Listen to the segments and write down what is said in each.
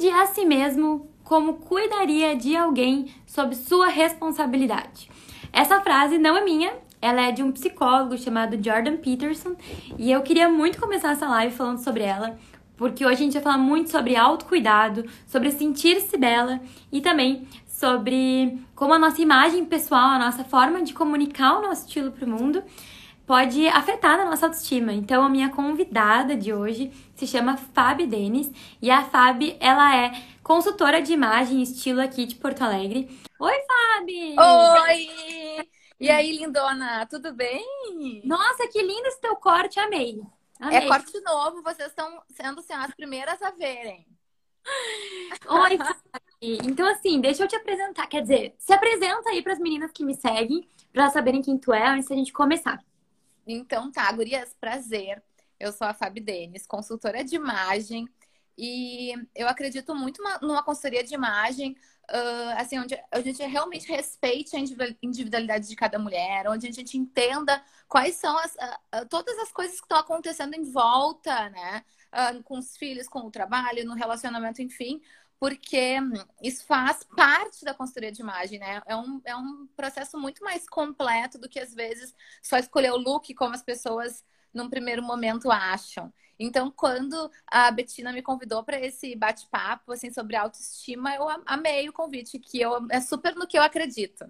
Cuide a si mesmo como cuidaria de alguém sob sua responsabilidade. Essa frase não é minha, ela é de um psicólogo chamado Jordan Peterson e eu queria muito começar essa live falando sobre ela, porque hoje a gente vai falar muito sobre autocuidado, sobre sentir-se bela e também sobre como a nossa imagem pessoal, a nossa forma de comunicar o nosso estilo para o mundo pode afetar a nossa autoestima. Então, a minha convidada de hoje se chama Fabi Denis e a Fabi, ela é consultora de imagem e estilo aqui de Porto Alegre. Oi, Fabi! Oi! E aí, lindona, tudo bem? Nossa, que lindo esse teu corte, amei. amei. É corte novo, vocês estão sendo assim, as primeiras a verem. Oi, Fabi. Então, assim, deixa eu te apresentar. Quer dizer, se apresenta aí para as meninas que me seguem, para saberem quem tu é antes da gente começar. Então tá, gurias, prazer. Eu sou a Fabi Denis, consultora de imagem. E eu acredito muito numa consultoria de imagem, uh, assim, onde a gente realmente respeite a individualidade de cada mulher, onde a gente entenda quais são as, uh, todas as coisas que estão acontecendo em volta, né? Uh, com os filhos, com o trabalho, no relacionamento, enfim, porque isso faz parte da consultoria de imagem, né? É um, é um processo muito mais completo do que às vezes só escolher o look como as pessoas num primeiro momento acham. Então, quando a Betina me convidou para esse bate-papo assim sobre autoestima, eu amei o convite, que eu, é super no que eu acredito.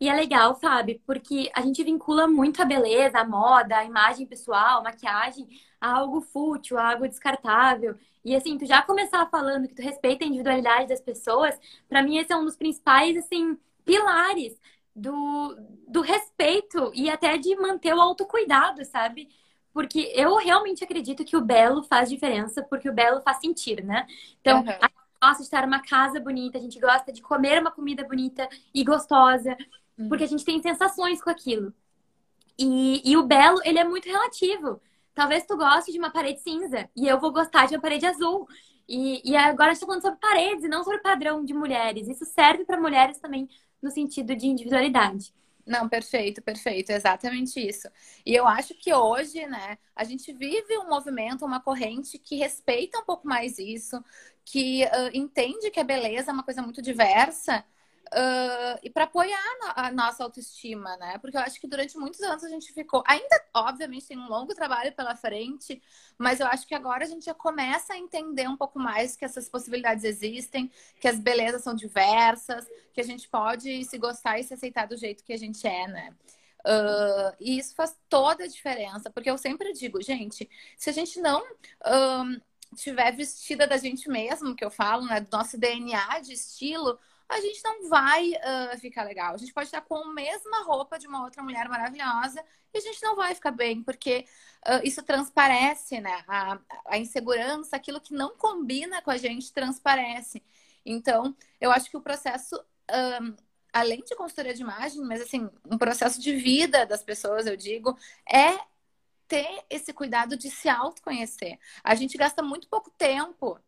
E é legal, Fábio, porque a gente vincula muito a beleza, a moda, a imagem pessoal, a maquiagem a algo fútil, a algo descartável. E assim, tu já começar falando que tu respeita a individualidade das pessoas, para mim esse é um dos principais assim pilares do, do respeito e até de manter o autocuidado, sabe? Porque eu realmente acredito que o belo faz diferença, porque o belo faz sentir, né? Então, uhum. a gente gosta de estar numa casa bonita, a gente gosta de comer uma comida bonita e gostosa, uhum. porque a gente tem sensações com aquilo. E, e o belo, ele é muito relativo. Talvez tu goste de uma parede cinza e eu vou gostar de uma parede azul. E, e agora a gente tá falando sobre paredes e não sobre padrão de mulheres. Isso serve para mulheres também no sentido de individualidade. Não, perfeito, perfeito, exatamente isso. E eu acho que hoje, né, a gente vive um movimento, uma corrente que respeita um pouco mais isso, que uh, entende que a beleza é uma coisa muito diversa Uh, e para apoiar a nossa autoestima, né? Porque eu acho que durante muitos anos a gente ficou. Ainda, obviamente, tem um longo trabalho pela frente, mas eu acho que agora a gente já começa a entender um pouco mais que essas possibilidades existem, que as belezas são diversas, que a gente pode se gostar e se aceitar do jeito que a gente é, né? Uh, e isso faz toda a diferença, porque eu sempre digo, gente, se a gente não. Uh, tiver vestida da gente mesmo, que eu falo, né, do nosso DNA de estilo, a gente não vai uh, ficar legal. A gente pode estar com a mesma roupa de uma outra mulher maravilhosa e a gente não vai ficar bem, porque uh, isso transparece, né? A, a insegurança, aquilo que não combina com a gente, transparece. Então, eu acho que o processo. Um, além de consultoria de imagem, mas assim, um processo de vida das pessoas, eu digo, é ter esse cuidado de se autoconhecer. A gente gasta muito pouco tempo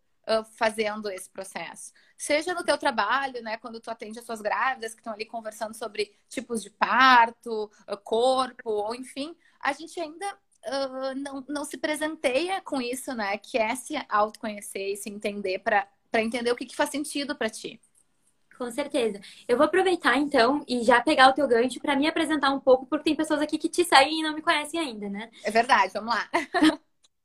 fazendo esse processo. Seja no teu trabalho, né, quando tu atende as suas grávidas que estão ali conversando sobre tipos de parto, uh, corpo, ou enfim, a gente ainda uh, não, não se presenteia com isso, né, que é se autoconhecer e se entender para entender o que, que faz sentido para ti. Com certeza. Eu vou aproveitar então e já pegar o teu gancho para me apresentar um pouco, porque tem pessoas aqui que te seguem e não me conhecem ainda, né? É verdade, vamos lá.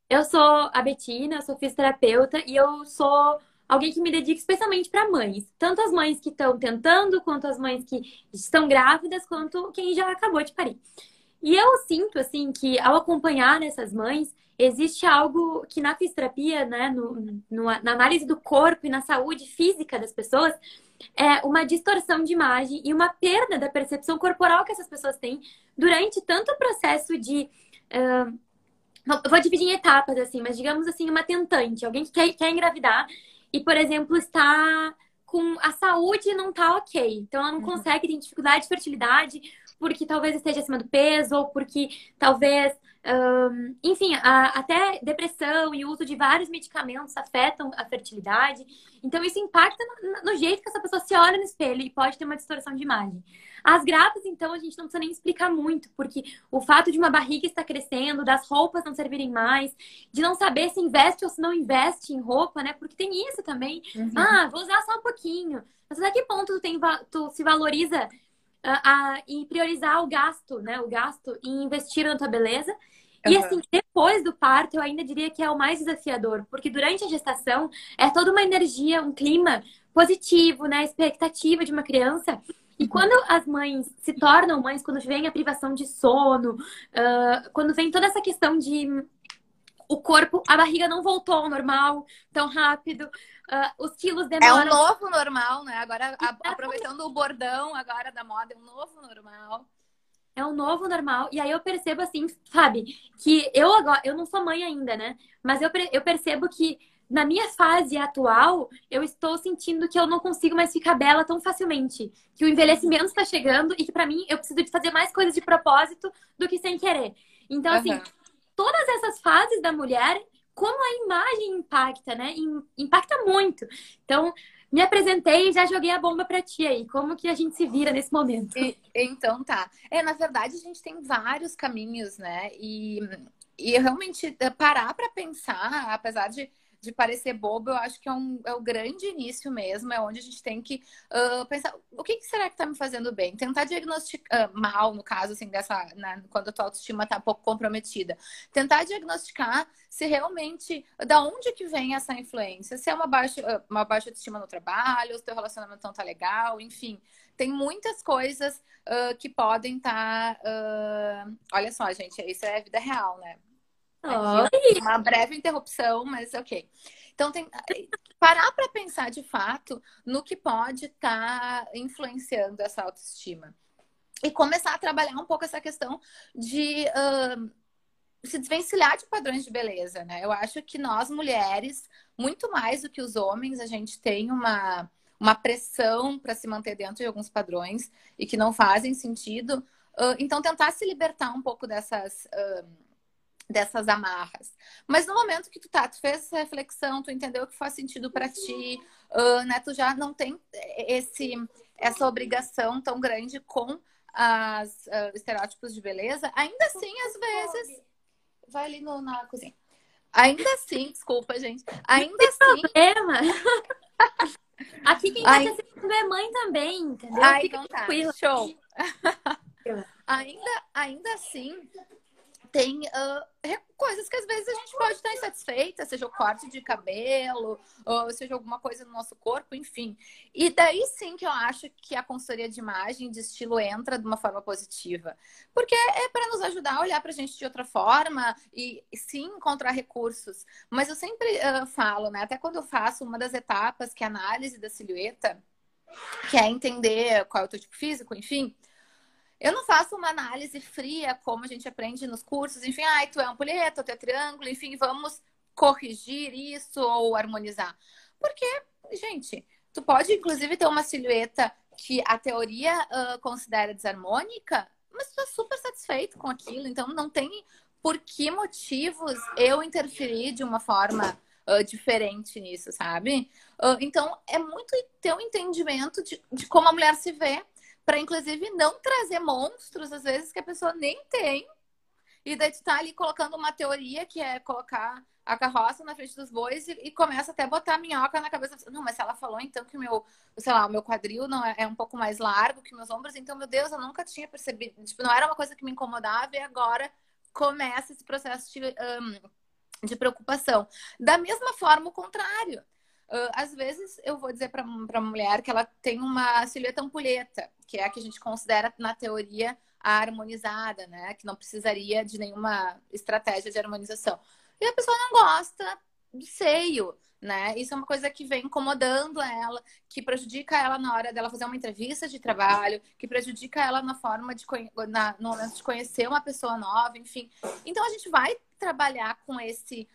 Eu sou a Betina, eu sou fisioterapeuta e eu sou alguém que me dedica especialmente para mães. Tanto as mães que estão tentando, quanto as mães que estão grávidas, quanto quem já acabou de parir. E eu sinto, assim, que ao acompanhar essas mães, existe algo que na fisioterapia, né, no, no, na análise do corpo e na saúde física das pessoas, é uma distorção de imagem e uma perda da percepção corporal que essas pessoas têm durante tanto o processo de. Uh, vou dividir em etapas, assim, mas digamos assim, uma tentante, alguém que quer, quer engravidar e, por exemplo, está com a saúde não tá ok. Então ela não uhum. consegue, tem dificuldade de fertilidade porque talvez esteja acima do peso, ou porque talvez enfim, a, até depressão e o uso de vários medicamentos afetam a fertilidade. Então, isso impacta no, no, jeito que essa pessoa se olha no espelho e pode ter uma distorção de imagem. As grávidas, então, a gente não precisa nem explicar muito, porque o fato de uma barriga estar crescendo, das roupas não servirem mais, de não saber se investe ou se não investe em roupa, né? Porque tem isso também. Uhum. Ah, vou usar só um pouquinho. Mas até que ponto tu, tem, tu se valoriza a, e priorizar o gasto, né? O gasto em investir na tua beleza. E uhum. assim, depois do parto, eu ainda diria que é o mais desafiador, porque durante a gestação é toda uma energia, um clima positivo, né? Expectativa de uma criança. E uhum. quando as mães se tornam mães, quando vem a privação de sono, uh, quando vem toda essa questão de o corpo, a barriga não voltou ao normal tão rápido, uh, os quilos demoram. É um novo normal, né? Agora, a, aproveitando o bordão agora da moda, é um novo normal. É um novo normal. E aí eu percebo assim, sabe, que eu agora, eu não sou mãe ainda, né? Mas eu, eu percebo que na minha fase atual, eu estou sentindo que eu não consigo mais ficar bela tão facilmente. Que o envelhecimento está chegando e que para mim eu preciso de fazer mais coisas de propósito do que sem querer. Então, assim, uhum. todas essas fases da mulher, como a imagem impacta, né? Impacta muito. Então, me apresentei e já joguei a bomba para ti aí. Como que a gente se vira nesse momento? E, então tá. É, na verdade, a gente tem vários caminhos, né? E, e realmente eh, parar para pensar, apesar de de parecer bobo, eu acho que é, um, é o grande início mesmo, é onde a gente tem que uh, pensar o que, que, será que está me fazendo bem? Tentar diagnosticar uh, mal, no caso, assim, dessa, né, quando a tua autoestima está pouco comprometida. Tentar diagnosticar se realmente, da onde que vem essa influência? Se é uma baixa, uma baixa autoestima no trabalho, se teu relacionamento não tá legal, enfim. Tem muitas coisas uh, que podem estar. Tá, olha só, gente, isso é vida real, né? Uma breve interrupção, mas ok. Então, tem parar para pensar de fato no que pode estar tá influenciando essa autoestima. E começar a trabalhar um pouco essa questão de uh, se desvencilhar de padrões de beleza, né? Eu acho que nós, mulheres, muito mais do que os homens, a gente tem uma, uma pressão para se manter dentro de alguns padrões e que não fazem sentido. Uh, então, tentar se libertar um pouco dessas. Uh, dessas amarras. Mas no momento que tu tá, tu fez essa reflexão, tu entendeu que faz sentido para ti, uh, né? Tu já não tem esse essa obrigação tão grande com as uh, estereótipos de beleza. Ainda assim, às vezes, vai ali no, na cozinha. Ainda assim, desculpa, gente. Ainda assim. Problema. Aqui quem tá Ai... assistindo é mãe também, entendeu? Ai, então tá. Show. ainda, ainda assim, tem uh, coisas que às vezes a gente pode estar insatisfeita, seja o corte de cabelo, ou seja alguma coisa no nosso corpo, enfim. E daí sim que eu acho que a consultoria de imagem, de estilo, entra de uma forma positiva. Porque é para nos ajudar a olhar para a gente de outra forma e sim encontrar recursos. Mas eu sempre uh, falo, né? Até quando eu faço uma das etapas, que é a análise da silhueta, que é entender qual é o teu tipo físico, enfim. Eu não faço uma análise fria, como a gente aprende nos cursos, enfim, ai, tu é ampulheta, tu é triângulo, enfim, vamos corrigir isso ou harmonizar. Porque, gente, tu pode inclusive ter uma silhueta que a teoria uh, considera desarmônica, mas tu tá super satisfeito com aquilo, então não tem por que motivos eu interferir de uma forma uh, diferente nisso, sabe? Uh, então é muito ter um entendimento de, de como a mulher se vê para inclusive não trazer monstros, às vezes, que a pessoa nem tem. E daí tu tá ali colocando uma teoria que é colocar a carroça na frente dos bois e, e começa até a botar a minhoca na cabeça. Não, mas se ela falou então que o meu, sei lá, o meu quadril não é, é, um pouco mais largo que meus ombros, então, meu Deus, eu nunca tinha percebido. Tipo, não era uma coisa que me incomodava e agora começa esse processo de, um, de preocupação. Da mesma forma, o contrário. Uh, às vezes eu vou dizer para uma mulher que ela tem uma silhueta ampulheta, que é a que a gente considera na teoria a harmonizada, né? Que não precisaria de nenhuma estratégia de harmonização. E a pessoa não gosta do seio, né? Isso é uma coisa que vem incomodando ela, que prejudica ela na hora dela fazer uma entrevista de trabalho, que prejudica ela na forma de na, no momento de conhecer uma pessoa nova, enfim. Então a gente vai trabalhar com esse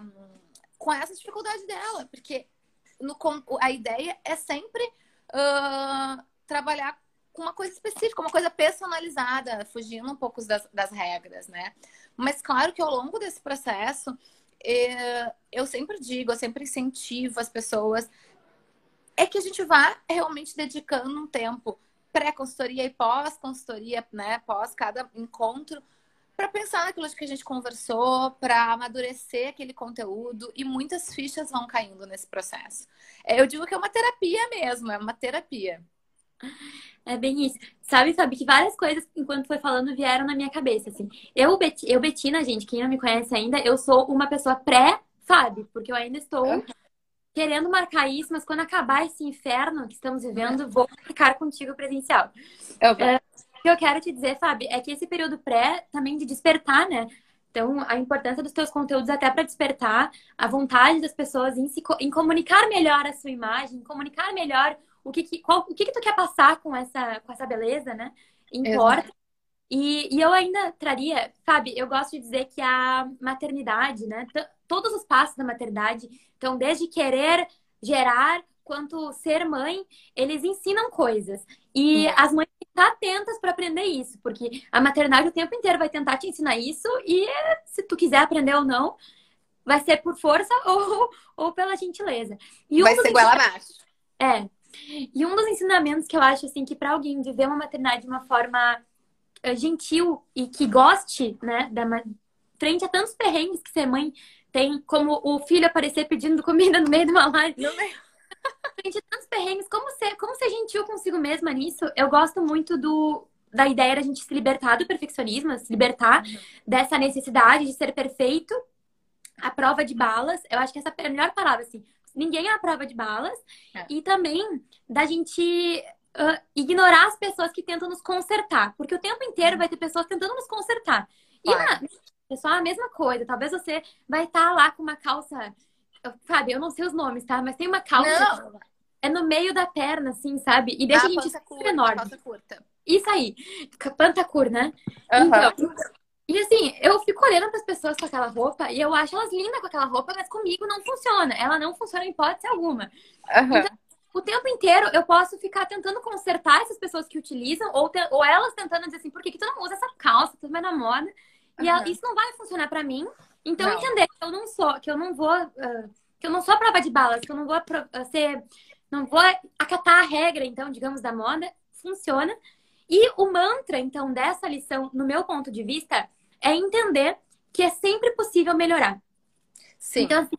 um, com essa dificuldade dela, porque no, a ideia é sempre uh, trabalhar com uma coisa específica, uma coisa personalizada, fugindo um pouco das, das regras, né? Mas claro que ao longo desse processo, eh, eu sempre digo, eu sempre incentivo as pessoas, é que a gente vá realmente dedicando um tempo pré-consultoria e pós-consultoria, né? Pós cada encontro, para pensar naquilo que a gente conversou, para amadurecer aquele conteúdo e muitas fichas vão caindo nesse processo. É, eu digo que é uma terapia mesmo, é uma terapia. É bem isso. Sabe, sabe que várias coisas, enquanto foi falando, vieram na minha cabeça, assim. Eu, Bet eu Betina, gente, quem não me conhece ainda, eu sou uma pessoa pré-Fábio, porque eu ainda estou uhum. querendo marcar isso, mas quando acabar esse inferno que estamos vivendo, vou marcar contigo presencial. Okay. É, que eu quero te dizer, Fábio, é que esse período pré também de despertar, né? Então, a importância dos teus conteúdos até para despertar a vontade das pessoas em, se, em comunicar melhor a sua imagem, comunicar melhor o que, que, qual, o que, que tu quer passar com essa, com essa beleza, né? Importa. E, e eu ainda traria, sabe, eu gosto de dizer que a maternidade, né? Todos os passos da maternidade, então, desde querer gerar quanto ser mãe, eles ensinam coisas. E é. as mães atentas para aprender isso, porque a maternidade o tempo inteiro vai tentar te ensinar isso, e se tu quiser aprender ou não, vai ser por força ou, ou pela gentileza. E vai ser igual abaixo. É. E um dos ensinamentos que eu acho assim que para alguém viver uma maternidade de uma forma eh, gentil e que goste, né, da frente a tantos perrengues que ser mãe tem, como o filho aparecer pedindo comida no meio de uma live. No meio. frente a como ser, como ser gentil consigo mesma nisso? Eu gosto muito do da ideia da gente se libertar do perfeccionismo, se libertar uhum. dessa necessidade de ser perfeito, a prova de balas. Eu acho que essa é a melhor palavra, assim ninguém é a prova de balas. É. E também da gente uh, ignorar as pessoas que tentam nos consertar. Porque o tempo inteiro vai ter pessoas tentando nos consertar. E na, pessoal, a mesma coisa. Talvez você vai estar tá lá com uma calça. Sabe, eu não sei os nomes, tá? Mas tem uma calça. Não. É no meio da perna, assim, sabe? E deixa ah, a gente super enorme. Calça curta. Isso aí. Pantacur, né? Uhum. Então, e assim, eu fico olhando para as pessoas com aquela roupa e eu acho elas lindas com aquela roupa, mas comigo não funciona. Ela não funciona em hipótese alguma. Uhum. Então, o tempo inteiro eu posso ficar tentando consertar essas pessoas que utilizam, ou, te, ou elas tentando dizer assim, por que, que tu não usa essa calça, tu vai na moda? E uhum. ela, isso não vai funcionar para mim. Então, não. entender que eu não sou, que eu não vou, uh, que eu não sou prova de balas, que eu não vou uh, ser, não vou acatar a regra, então, digamos, da moda, funciona. E o mantra, então, dessa lição, no meu ponto de vista, é entender que é sempre possível melhorar. Sim. Então, assim,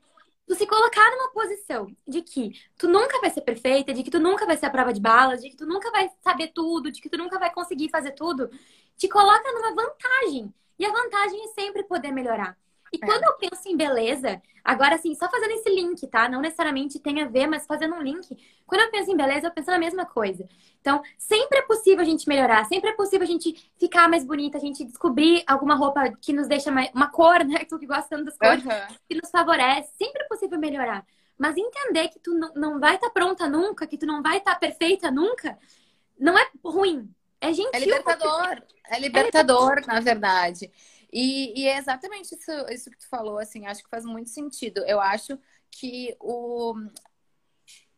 tu se colocar numa posição de que tu nunca vai ser perfeita, de que tu nunca vai ser a prova de balas, de que tu nunca vai saber tudo, de que tu nunca vai conseguir fazer tudo, te coloca numa vantagem. E a vantagem é sempre poder melhorar. E é. quando eu penso em beleza, agora assim, só fazendo esse link, tá? Não necessariamente tem a ver, mas fazendo um link. Quando eu penso em beleza, eu penso na mesma coisa. Então, sempre é possível a gente melhorar, sempre é possível a gente ficar mais bonita, a gente descobrir alguma roupa que nos deixa mais. uma cor, né? Tu que gosta tanto das cores, uhum. que nos favorece. Sempre é possível melhorar. Mas entender que tu não vai estar tá pronta nunca, que tu não vai estar tá perfeita nunca, não é ruim. É gentil. É libertador. É libertador, é libertador na verdade. E, e, é exatamente isso, isso que tu falou, assim, acho que faz muito sentido. Eu acho que o,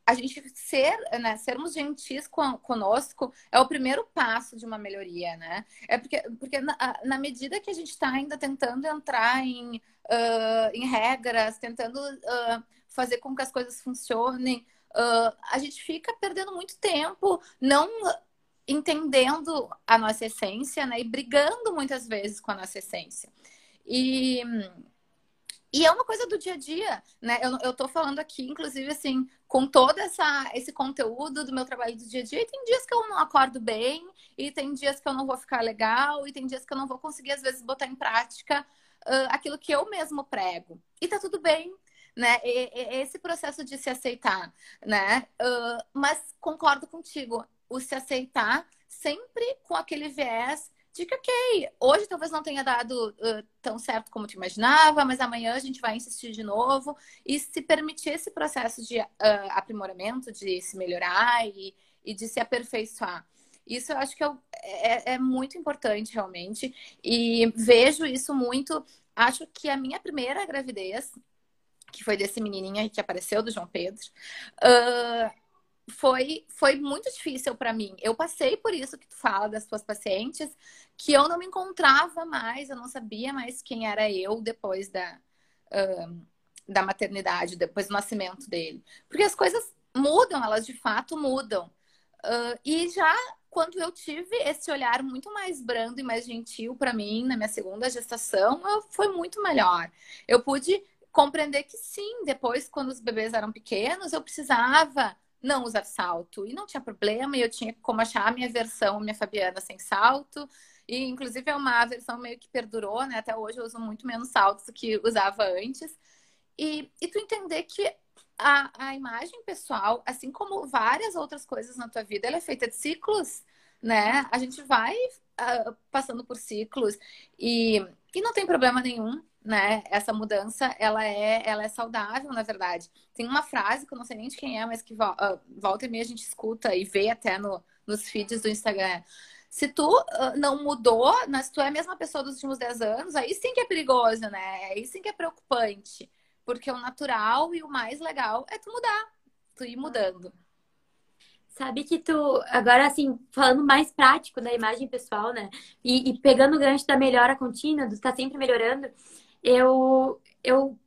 a gente ser, né, sermos gentis conosco é o primeiro passo de uma melhoria, né? É porque, porque na, na medida que a gente está ainda tentando entrar em, uh, em regras, tentando uh, fazer com que as coisas funcionem, uh, a gente fica perdendo muito tempo, não entendendo a nossa essência, né? E brigando muitas vezes com a nossa essência. E, e é uma coisa do dia a dia, né? Eu, eu tô falando aqui, inclusive, assim, com todo essa, esse conteúdo do meu trabalho do dia a dia. E tem dias que eu não acordo bem, e tem dias que eu não vou ficar legal, e tem dias que eu não vou conseguir, às vezes, botar em prática uh, aquilo que eu mesmo prego. E tá tudo bem, né? E, e, esse processo de se aceitar, né? Uh, mas concordo contigo, o se aceitar sempre com aquele viés de que, ok, hoje talvez não tenha dado uh, tão certo como tu imaginava, mas amanhã a gente vai insistir de novo e se permitir esse processo de uh, aprimoramento, de se melhorar e, e de se aperfeiçoar. Isso eu acho que é, é, é, muito importante, realmente. E vejo isso muito. Acho que a minha primeira gravidez, que foi desse menininho que apareceu, do João Pedro, uh, foi, foi muito difícil para mim. Eu passei por isso que tu fala das tuas pacientes, que eu não me encontrava mais, eu não sabia mais quem era eu depois da, uh, da maternidade, depois do nascimento dele. Porque as coisas mudam, elas de fato mudam. Uh, e já quando eu tive esse olhar muito mais brando e mais gentil para mim na minha segunda gestação, eu, foi muito melhor. Eu pude compreender que sim, depois, quando os bebês eram pequenos, eu precisava não usar salto. E não tinha problema, e eu tinha como achar a minha versão, minha Fabiana sem salto. E, inclusive, é uma versão meio que perdurou, né? Até hoje eu uso muito menos saltos do que usava antes. E, e tu entender que a, a imagem pessoal, assim como várias outras coisas na tua vida, ela é feita de ciclos, né? A gente vai uh, passando por ciclos e, e não tem problema nenhum, né? Essa mudança, ela é, ela é saudável, na verdade. Tem uma frase que eu não sei nem de quem é, mas que uh, volta e meia a gente escuta e vê até no, nos feeds do Instagram. Se tu uh, não mudou, mas tu é a mesma pessoa dos últimos 10 anos, aí sim que é perigoso, né? Aí sim que é preocupante. Porque o natural e o mais legal é tu mudar, tu ir mudando. Sabe que tu, agora assim, falando mais prático da imagem pessoal, né? E, e pegando o gancho da melhora contínua, do estar tá sempre melhorando, eu, eu,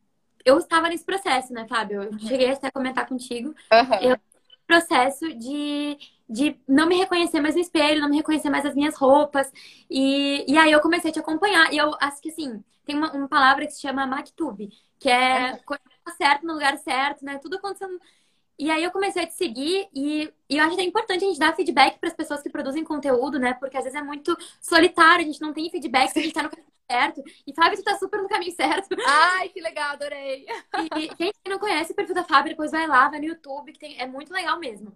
eu estava nesse processo, né, Fábio? Eu uhum. cheguei até a comentar contigo. Uhum. Eu processo de, de não me reconhecer mais no espelho, não me reconhecer mais as minhas roupas. E, e aí eu comecei a te acompanhar. E eu acho que assim, tem uma, uma palavra que se chama Maktub, que é uhum. coisa certo no lugar certo, né? Tudo acontecendo e aí eu comecei a te seguir e, e eu acho que é importante a gente dar feedback para as pessoas que produzem conteúdo, né? Porque às vezes é muito solitário, a gente não tem feedback se a gente tá no caminho certo. E Fábio, tu tá super no caminho certo. Ai, que legal, adorei. E quem não conhece o perfil da Fábio, depois vai lá, vai no YouTube, que tem, é muito legal mesmo.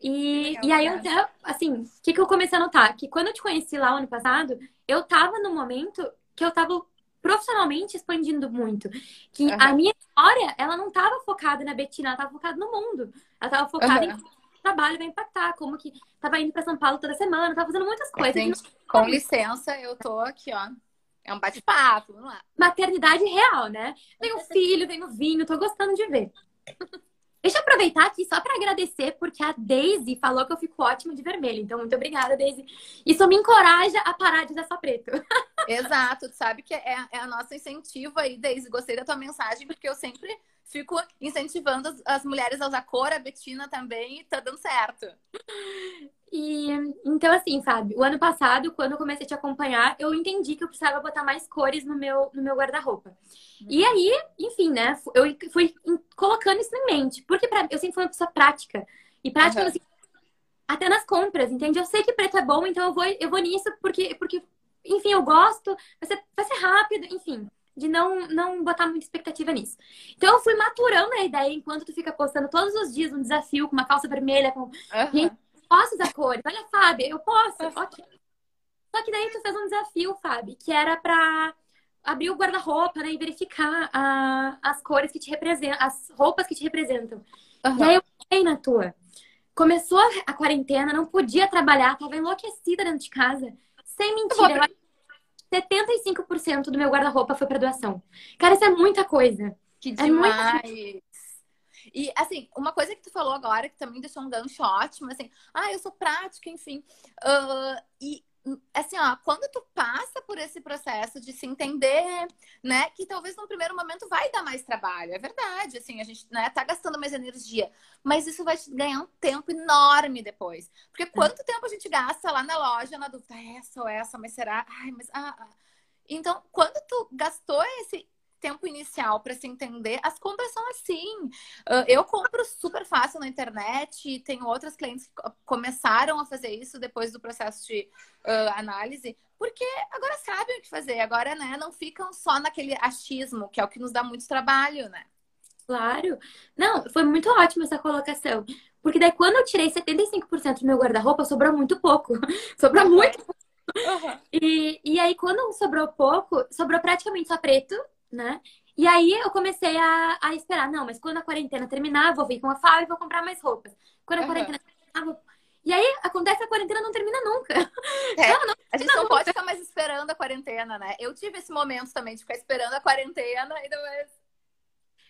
E, legal, e aí eu até, assim, o que, que eu comecei a notar? Que quando eu te conheci lá ano passado, eu tava no momento que eu tava profissionalmente expandindo muito. Que uhum. a minha história, ela não estava focada na Betina, ela estava focada no mundo. Ela estava focada uhum. em como o trabalho vai impactar, como que estava indo para São Paulo toda semana, estava fazendo muitas coisas. Gente, com licença, eu tô aqui, ó. É um bate-papo, vamos lá. Maternidade real, né? Tenho filho, tenho vinho, tô gostando de ver. Deixa eu aproveitar aqui só para agradecer, porque a Daisy falou que eu fico ótima de vermelho. Então, muito obrigada, Daisy. Isso me encoraja a parar de usar só preto. Exato, tu sabe que é, é a nossa incentivo aí, Daisy. Gostei da tua mensagem, porque eu sempre fico incentivando as, as mulheres a usar cor, a Betina também, e tá dando certo. E então, assim, Fábio, o ano passado, quando eu comecei a te acompanhar, eu entendi que eu precisava botar mais cores no meu, no meu guarda-roupa. Uhum. E aí, enfim, né, eu fui colocando isso em mente. Porque pra, eu sempre fui uma pessoa prática. E prática, uhum. assim, até nas compras, entende? Eu sei que preto é bom, então eu vou, eu vou nisso porque, porque enfim, eu gosto, vai ser, vai ser rápido, enfim de não, não botar muita expectativa nisso. Então eu fui maturando a ideia enquanto tu fica postando todos os dias um desafio com uma calça vermelha, com. Uhum. Gente, posso usar cores? Olha, Fábio, eu posso. Uhum. Okay. Só que daí tu fez um desafio, Fábio, que era pra abrir o guarda-roupa, né? E verificar a, as cores que te representam, as roupas que te representam. Uhum. E aí eu fiquei na tua. Começou a quarentena, não podia trabalhar, tava enlouquecida dentro de casa. Sem mentira. 75% do meu guarda-roupa foi para doação. Cara, isso é muita coisa. Que é demais. É e, assim, uma coisa que tu falou agora, que também deixou um gancho ótimo, assim, ah, eu sou prática, enfim. Uh, e assim, ó, quando tu passa por esse processo de se entender, né, que talvez no primeiro momento vai dar mais trabalho, é verdade, assim, a gente, né, tá gastando mais energia, mas isso vai te ganhar um tempo enorme depois. Porque quanto tempo a gente gasta lá na loja, na dúvida, ah, essa ou essa, mas será? Ai, mas ah, ah. Então, quando tu gastou esse tempo inicial para se entender, as compras são assim. Eu compro super fácil na internet, tenho outras clientes que começaram a fazer isso depois do processo de uh, análise, porque agora sabem o que fazer, agora né, não ficam só naquele achismo, que é o que nos dá muito trabalho, né? Claro. Não, foi muito ótima essa colocação. Porque daí quando eu tirei 75% do meu guarda-roupa, sobrou muito pouco. sobrou muito pouco. Uhum. E, e aí, quando sobrou pouco, sobrou praticamente só preto né? E aí eu comecei a, a esperar, não, mas quando a quarentena terminar, vou vir com a FAO e vou comprar mais roupas. Quando a uhum. quarentena terminar, vou... E aí acontece a quarentena não termina nunca. É, não, não a gente não nunca. pode ficar mais esperando a quarentena, né? Eu tive esse momento também de ficar esperando a quarentena e depois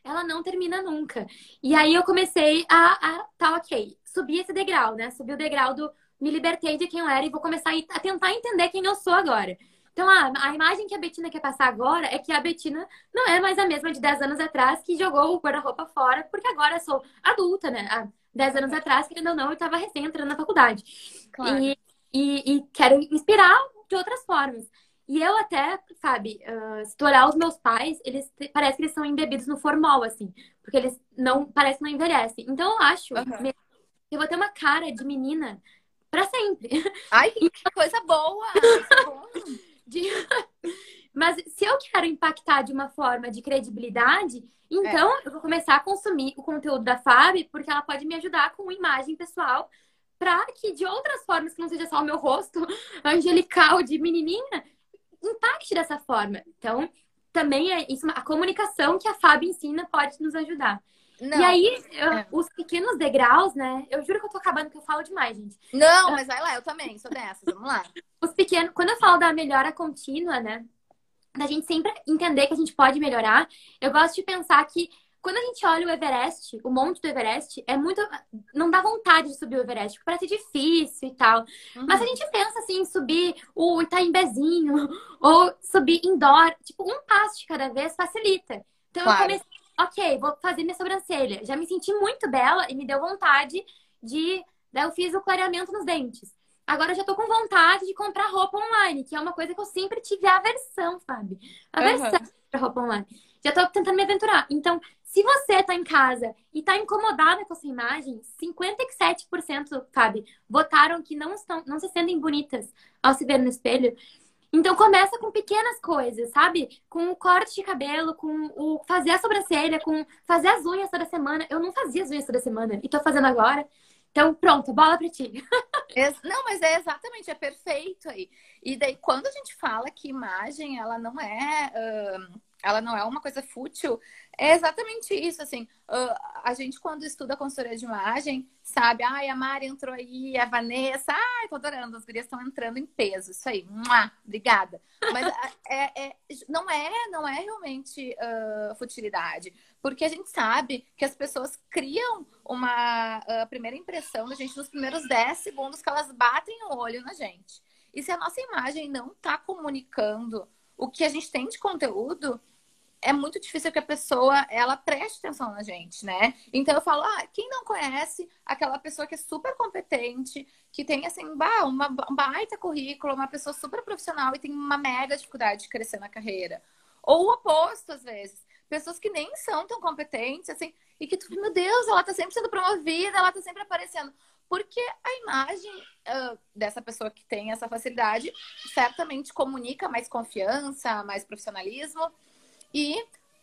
ela não termina nunca. E aí eu comecei a, a tá ok. subir esse degrau, né? Subir o degrau do me libertei de quem eu era e vou começar a tentar entender quem eu sou agora. Então, ah, a imagem que a Betina quer passar agora é que a Betina não é mais a mesma de 10 anos atrás que jogou o guarda-roupa fora, porque agora sou adulta, né? Há 10 anos atrás, querendo ou não, eu estava recém entrando na faculdade. Claro. E, e, e, quero inspirar de outras formas. E eu até, sabe, uh, se tu olhar os meus pais, eles parece que eles são embebidos no formal, assim. Porque eles não, parece que não envelhecem. Então eu acho uhum. que eu vou ter uma cara de menina para sempre. Ai, que coisa boa! de... Mas se eu quero impactar de uma forma de credibilidade, então é. eu vou começar a consumir o conteúdo da Fábio, porque ela pode me ajudar com imagem pessoal para que de outras formas que não seja só o meu rosto angelical de menininha, impacte dessa forma. Então, também é isso, a comunicação que a Fábio ensina pode nos ajudar. Não. E aí, eu, é. os pequenos degraus, né? Eu juro que eu tô acabando que eu falo demais, gente. Não, mas vai lá, eu também sou dessas. Vamos lá. Os pequenos, quando eu falo da melhora contínua, né? Da gente sempre entender que a gente pode melhorar, eu gosto de pensar que quando a gente olha o Everest, o monte do Everest, é muito. Não dá vontade de subir o Everest, porque parece difícil e tal. Uhum. Mas a gente pensa assim em subir o Itaimbezinho, ou subir indoor, tipo, um passo de cada vez facilita. Então claro. eu comecei ok, vou fazer minha sobrancelha. Já me senti muito bela e me deu vontade de. Daí eu fiz o clareamento nos dentes. Agora eu já tô com vontade de comprar roupa online, que é uma coisa que eu sempre tive aversão, sabe? Aversão uhum. pra roupa online. Já tô tentando me aventurar. Então, se você tá em casa e tá incomodada com essa imagem, 57%, Fábio, votaram que não estão, não se sentem bonitas ao se ver no espelho. Então começa com pequenas coisas, sabe? Com o corte de cabelo, com o fazer a sobrancelha, com fazer as unhas toda semana. Eu não fazia as unhas toda semana e tô fazendo agora. Então, pronto, bola pra ti. Não, mas é exatamente, é perfeito aí. E daí, quando a gente fala que imagem, ela não é. Uh ela não é uma coisa fútil, é exatamente isso, assim, uh, a gente quando estuda consultoria de imagem, sabe, ai, a Mari entrou aí, a Vanessa, ai, tô adorando, as gurias estão entrando em peso, isso aí, Mua, obrigada. Mas é, é, não é, não é realmente uh, futilidade, porque a gente sabe que as pessoas criam uma uh, primeira impressão da gente nos primeiros 10 segundos que elas batem o olho na gente. E se a nossa imagem não está comunicando o que a gente tem de conteúdo, é muito difícil que a pessoa ela preste atenção na gente, né? Então eu falo, ah, quem não conhece aquela pessoa que é super competente, que tem assim, bah, uma baita currículo, uma pessoa super profissional e tem uma mega dificuldade de crescer na carreira. Ou o oposto, às vezes. Pessoas que nem são tão competentes, assim, e que tu, meu Deus, ela tá sempre sendo promovida, ela tá sempre aparecendo. Porque a imagem uh, dessa pessoa que tem essa facilidade certamente comunica mais confiança, mais profissionalismo e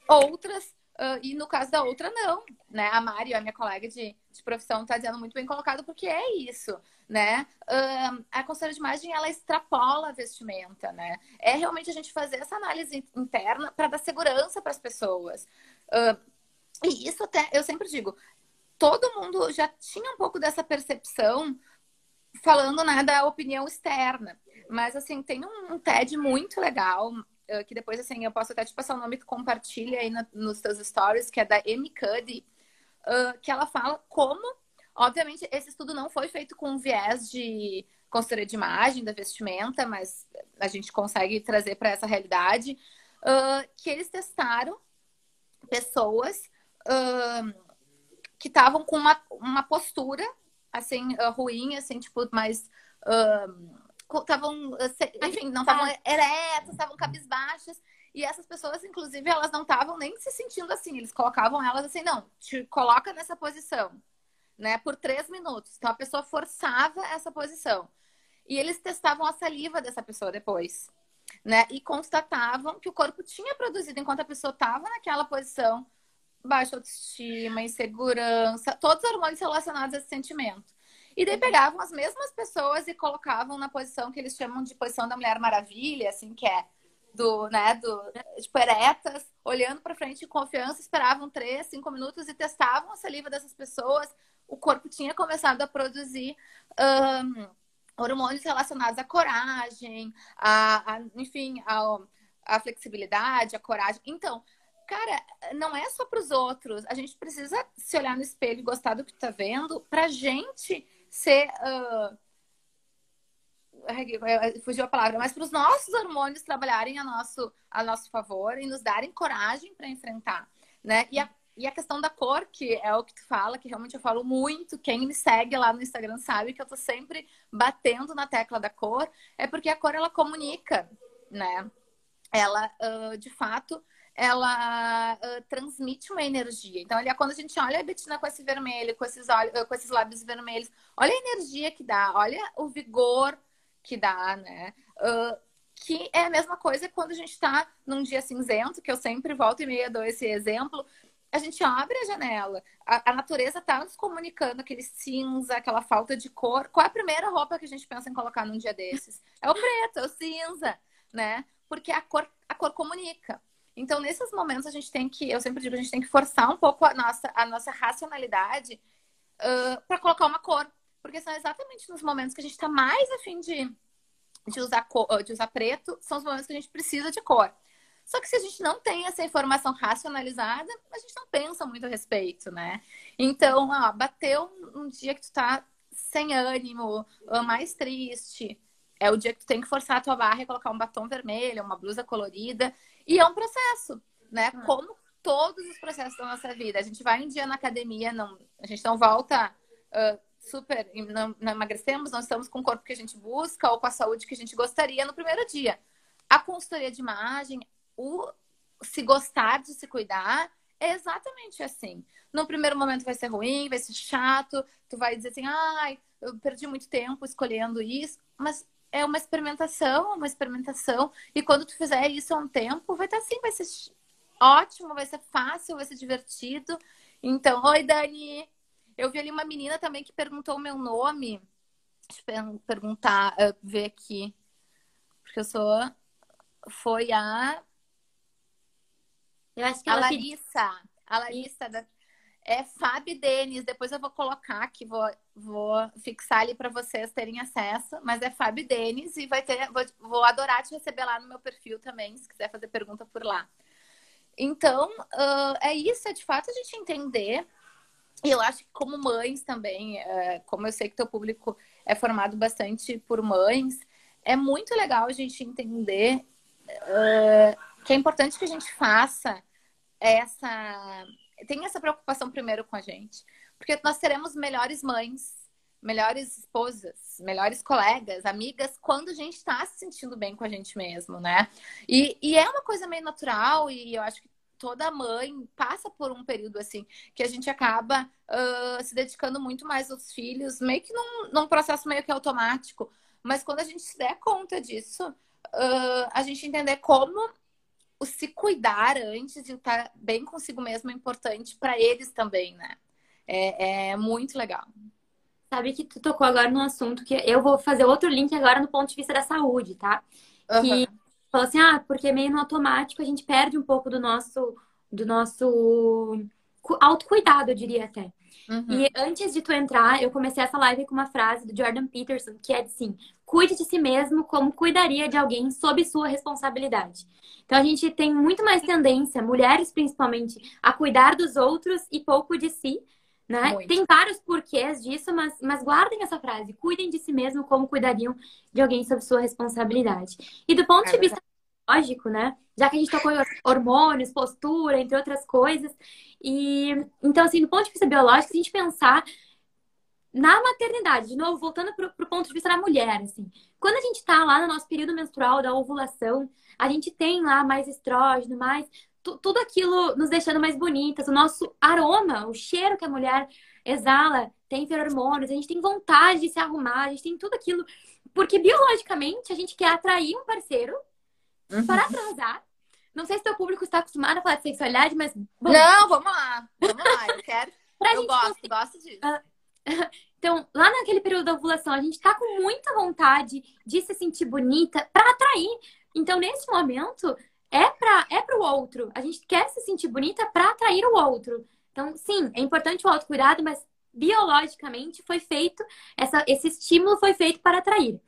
outras, uh, e no caso da outra, não, né? A Mari, a minha colega de, de profissão, está dizendo muito bem colocado, porque é isso, né? Uh, a consultoria de imagem, ela extrapola a vestimenta, né? É realmente a gente fazer essa análise interna para dar segurança para as pessoas. Uh, e isso até, eu sempre digo, todo mundo já tinha um pouco dessa percepção falando né, da opinião externa. Mas, assim, tem um, TED muito legal, que depois, assim, eu posso até te passar o nome, tu compartilha aí nos teus stories, que é da Amy Cuddy, uh, que ela fala como, obviamente, esse estudo não foi feito com viés de consultoria de imagem da vestimenta, mas a gente consegue trazer para essa realidade, uh, que eles testaram pessoas que estavam com uma, uma postura, assim, ruim, assim, tipo, mais estavam, enfim, não estavam eretas, estavam cabisbaixas. E essas pessoas, inclusive, elas não estavam nem se sentindo assim. Eles colocavam elas assim, não, te coloca nessa posição, né? Por três minutos. Então a pessoa forçava essa posição. E eles testavam a saliva dessa pessoa depois, né? E constatavam que o corpo tinha produzido enquanto a pessoa estava naquela posição baixa autoestima, insegurança, todos os hormônios relacionados a esse sentimento. E daí pegavam as mesmas pessoas e colocavam na posição que eles chamam de posição da Mulher Maravilha, assim, que é do, né, do, tipo, eretas, olhando para frente em confiança, esperavam três, cinco minutos e testavam a saliva dessas pessoas. O corpo tinha começado a produzir um, hormônios relacionados à coragem, a, a enfim, a flexibilidade, a coragem. Então, cara, não é só para os outros. A gente precisa se olhar no espelho e gostar do que tá vendo pra gente ser. Uh... Fugiu a palavra, mas para os nossos hormônios trabalharem a nosso, a nosso favor e nos darem coragem para enfrentar, né? E a, e a questão da cor, que é o que tu fala, que realmente eu falo muito, quem me segue lá no Instagram sabe que eu tô sempre batendo na tecla da cor, é porque a cor ela comunica, né? Ela, uh, de fato, ela uh, transmite uma energia. Então, ali, quando a gente olha a Betina com esse vermelho, com esses, olhos, com esses lábios vermelhos, olha a energia que dá, olha o vigor que dá, né? Uh, que é a mesma coisa quando a gente está num dia cinzento, que eu sempre volto e meia dou esse exemplo. A gente abre a janela, a, a natureza está nos comunicando aquele cinza, aquela falta de cor. Qual é a primeira roupa que a gente pensa em colocar num dia desses? É o preto, é o cinza, né? Porque a cor, a cor comunica. Então, nesses momentos, a gente tem que, eu sempre digo, a gente tem que forçar um pouco a nossa, a nossa racionalidade uh, para colocar uma cor. Porque são exatamente nos momentos que a gente está mais afim de, de, usar cor, de usar preto, são os momentos que a gente precisa de cor. Só que se a gente não tem essa informação racionalizada, a gente não pensa muito a respeito, né? Então, ó, bateu um dia que tu tá sem ânimo, mais triste, é o dia que tu tem que forçar a tua barra e colocar um batom vermelho, uma blusa colorida. E é um processo, né? Hum. Como todos os processos da nossa vida. A gente vai um dia na academia, não, a gente não volta uh, super, não, não emagrecemos, não estamos com o corpo que a gente busca ou com a saúde que a gente gostaria no primeiro dia. A consultoria de imagem, o se gostar de se cuidar, é exatamente assim. No primeiro momento vai ser ruim, vai ser chato, tu vai dizer assim, ai, eu perdi muito tempo escolhendo isso, mas é uma experimentação, uma experimentação. E quando tu fizer isso há um tempo, vai estar assim, vai ser ótimo, vai ser fácil, vai ser divertido. Então, oi, Dani. Eu vi ali uma menina também que perguntou o meu nome. Deixa eu perguntar, ver aqui. Porque eu sou. Foi a. Eu acho que a Larissa. A Larissa da é Fábio Denis. Depois eu vou colocar aqui, vou, vou fixar ali para vocês terem acesso. Mas é Fábio Denis e vai ter. Vou, vou, adorar te receber lá no meu perfil também, se quiser fazer pergunta por lá. Então, uh, é isso, é de fato a gente entender. E eu acho que como mães também, uh, como eu sei que teu público é formado bastante por mães, é muito legal a gente entender uh, que é importante que a gente faça essa tem essa preocupação primeiro com a gente. Porque nós teremos melhores mães, melhores esposas, melhores colegas, amigas, quando a gente está se sentindo bem com a gente mesmo, né? E, e é uma coisa meio natural, e eu acho que toda mãe passa por um período assim, que a gente acaba uh, se dedicando muito mais aos filhos, meio que num, num, processo meio que automático. Mas quando a gente se der conta disso, uh, a gente entender como o se cuidar antes de estar bem consigo mesmo é importante para eles também, né? É, é, muito legal. Sabe que tu tocou agora num assunto que eu vou fazer outro link agora no ponto de vista da saúde, tá? Uhum. Que falou assim, ah, porque meio no automático a gente perde um pouco do nosso do nosso autocuidado, eu diria até. Uhum. E antes de tu entrar, eu comecei essa live com uma frase do Jordan Peterson, que é assim: cuide de si mesmo como cuidaria de alguém sob sua responsabilidade. Então a gente tem muito mais tendência, mulheres principalmente, a cuidar dos outros e pouco de si. Né? Tem vários porquês disso, mas, mas guardem essa frase: cuidem de si mesmo como cuidariam de alguém sob sua responsabilidade. E do ponto é de vista lógico, né? Já que a gente tocou em hormônios, postura, entre outras coisas. E então, assim, do ponto de vista biológico, se a gente pensar na maternidade, de novo, voltando para o ponto de vista da mulher, assim, quando a gente está lá no nosso período menstrual da ovulação, a gente tem lá mais estrógeno, mais tudo aquilo nos deixando mais bonitas, o nosso aroma, o cheiro que a mulher exala, tem feromônios, a gente tem vontade de se arrumar, a gente tem tudo aquilo, porque biologicamente a gente quer atrair um parceiro uhum. para transar. Não sei se teu público está acostumado a falar de sexualidade, mas. Bom, não, vamos lá. Vamos lá, eu quero. eu gosto, conseguir... gosto disso. Uh, então, lá naquele período da ovulação, a gente está com muita vontade de se sentir bonita para atrair. Então, nesse momento, é para é o outro. A gente quer se sentir bonita para atrair o outro. Então, sim, é importante o autocuidado, mas biologicamente foi feito, essa, esse estímulo foi feito para atrair.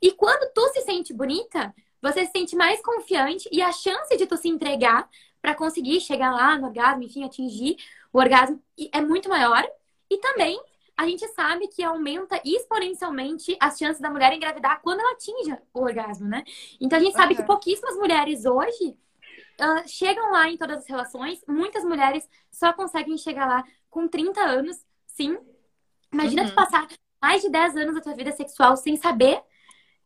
E quando tu se sente bonita, você se sente mais confiante e a chance de tu se entregar para conseguir chegar lá no orgasmo, enfim, atingir o orgasmo é muito maior. E também a gente sabe que aumenta exponencialmente as chances da mulher engravidar quando ela atinge o orgasmo, né? Então a gente sabe uhum. que pouquíssimas mulheres hoje uh, chegam lá em todas as relações. Muitas mulheres só conseguem chegar lá com 30 anos, sim. Imagina uhum. tu passar mais de 10 anos da tua vida sexual sem saber.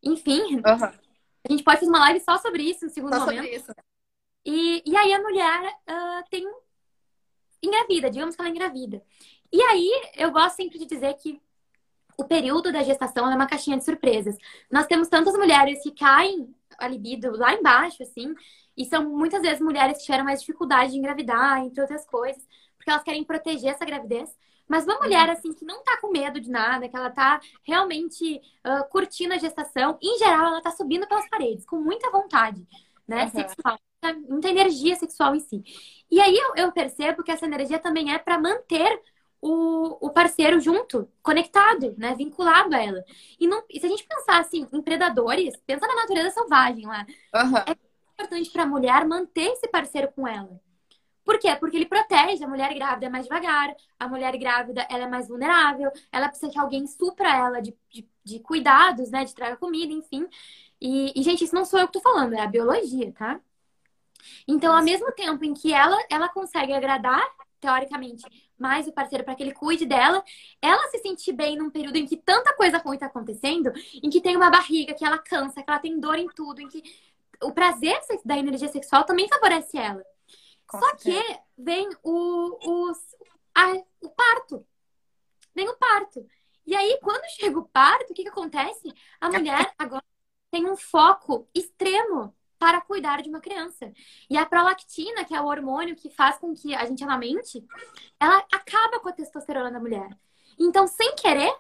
Enfim, uhum. a gente pode fazer uma live só sobre isso no segundo só momento. Sobre isso. E, e aí a mulher uh, tem engravida, digamos que ela engravida. E aí eu gosto sempre de dizer que o período da gestação é uma caixinha de surpresas. Nós temos tantas mulheres que caem a libido lá embaixo, assim, e são muitas vezes mulheres que tiveram mais dificuldade de engravidar, entre outras coisas, porque elas querem proteger essa gravidez. Mas uma mulher, assim, que não tá com medo de nada, que ela tá realmente uh, curtindo a gestação, em geral, ela tá subindo pelas paredes, com muita vontade, né? Uhum. Sexual, muita energia sexual em si. E aí eu, eu percebo que essa energia também é para manter o, o, parceiro junto, conectado, né? Vinculado a ela. E, não, e se a gente pensar assim, em predadores, pensa na natureza selvagem lá. Uhum. É importante para a mulher manter esse parceiro com ela. Por quê? Porque ele protege. A mulher grávida é mais devagar, a mulher grávida ela é mais vulnerável, ela precisa que alguém supra ela de, de, de cuidados, né? De traga comida, enfim. E, e, gente, isso não sou eu que tô falando, é a biologia, tá? Então, ao mesmo tempo em que ela, ela consegue agradar, teoricamente, mais o parceiro para que ele cuide dela, ela se sentir bem num período em que tanta coisa ruim está acontecendo, em que tem uma barriga, que ela cansa, que ela tem dor em tudo, em que o prazer da energia sexual também favorece ela. Com Só certeza. que vem o, o, a, o parto. Vem o parto. E aí, quando chega o parto, o que, que acontece? A mulher agora tem um foco extremo para cuidar de uma criança. E a prolactina, que é o hormônio que faz com que a gente amamente, ela acaba com a testosterona da mulher. Então, sem querer,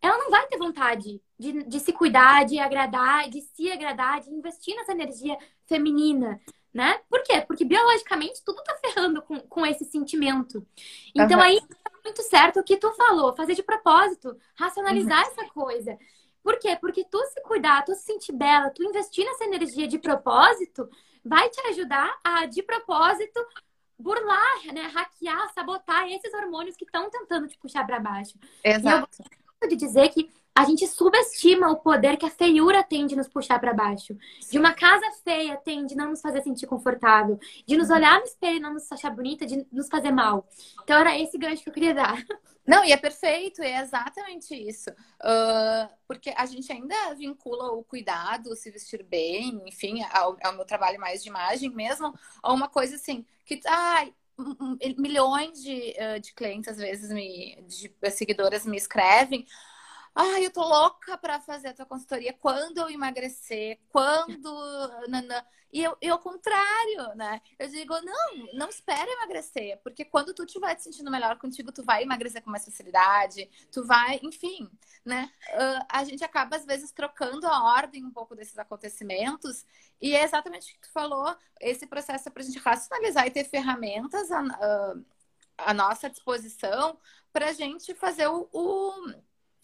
ela não vai ter vontade de, de se cuidar, de agradar, de se agradar, de investir nessa energia feminina, né? Por quê? Porque biologicamente tudo tá ferrando com, com esse sentimento. Então uhum. aí tá muito certo o que tu falou, fazer de propósito, racionalizar uhum. essa coisa. Por quê? Porque tu se cuidar, tu se sentir bela, tu investir nessa energia de propósito, vai te ajudar a, de propósito, burlar, né? Hackear, sabotar esses hormônios que estão tentando te puxar para baixo. Exato. E eu gosto de dizer que a gente subestima o poder que a feiura tem de nos puxar para baixo. De uma casa feia tem de não nos fazer sentir confortável. De nos olhar no espelho e não nos achar bonita, de nos fazer mal. Então era esse gancho que eu queria dar. Não, e é perfeito, é exatamente isso. Uh, porque a gente ainda vincula o cuidado, se vestir bem, enfim, ao, ao meu trabalho mais de imagem mesmo, a uma coisa assim, que, ai, milhões de, de clientes, às vezes, me, de seguidoras me escrevem. Ai, eu tô louca para fazer a tua consultoria quando eu emagrecer, quando. E eu, eu, ao contrário, né? Eu digo, não, não espere emagrecer, porque quando tu estiver te sentindo melhor contigo, tu vai emagrecer com mais facilidade, tu vai, enfim, né? Uh, a gente acaba, às vezes, trocando a ordem um pouco desses acontecimentos, e é exatamente o que tu falou, esse processo é pra gente racionalizar e ter ferramentas à, à nossa disposição para a gente fazer o, o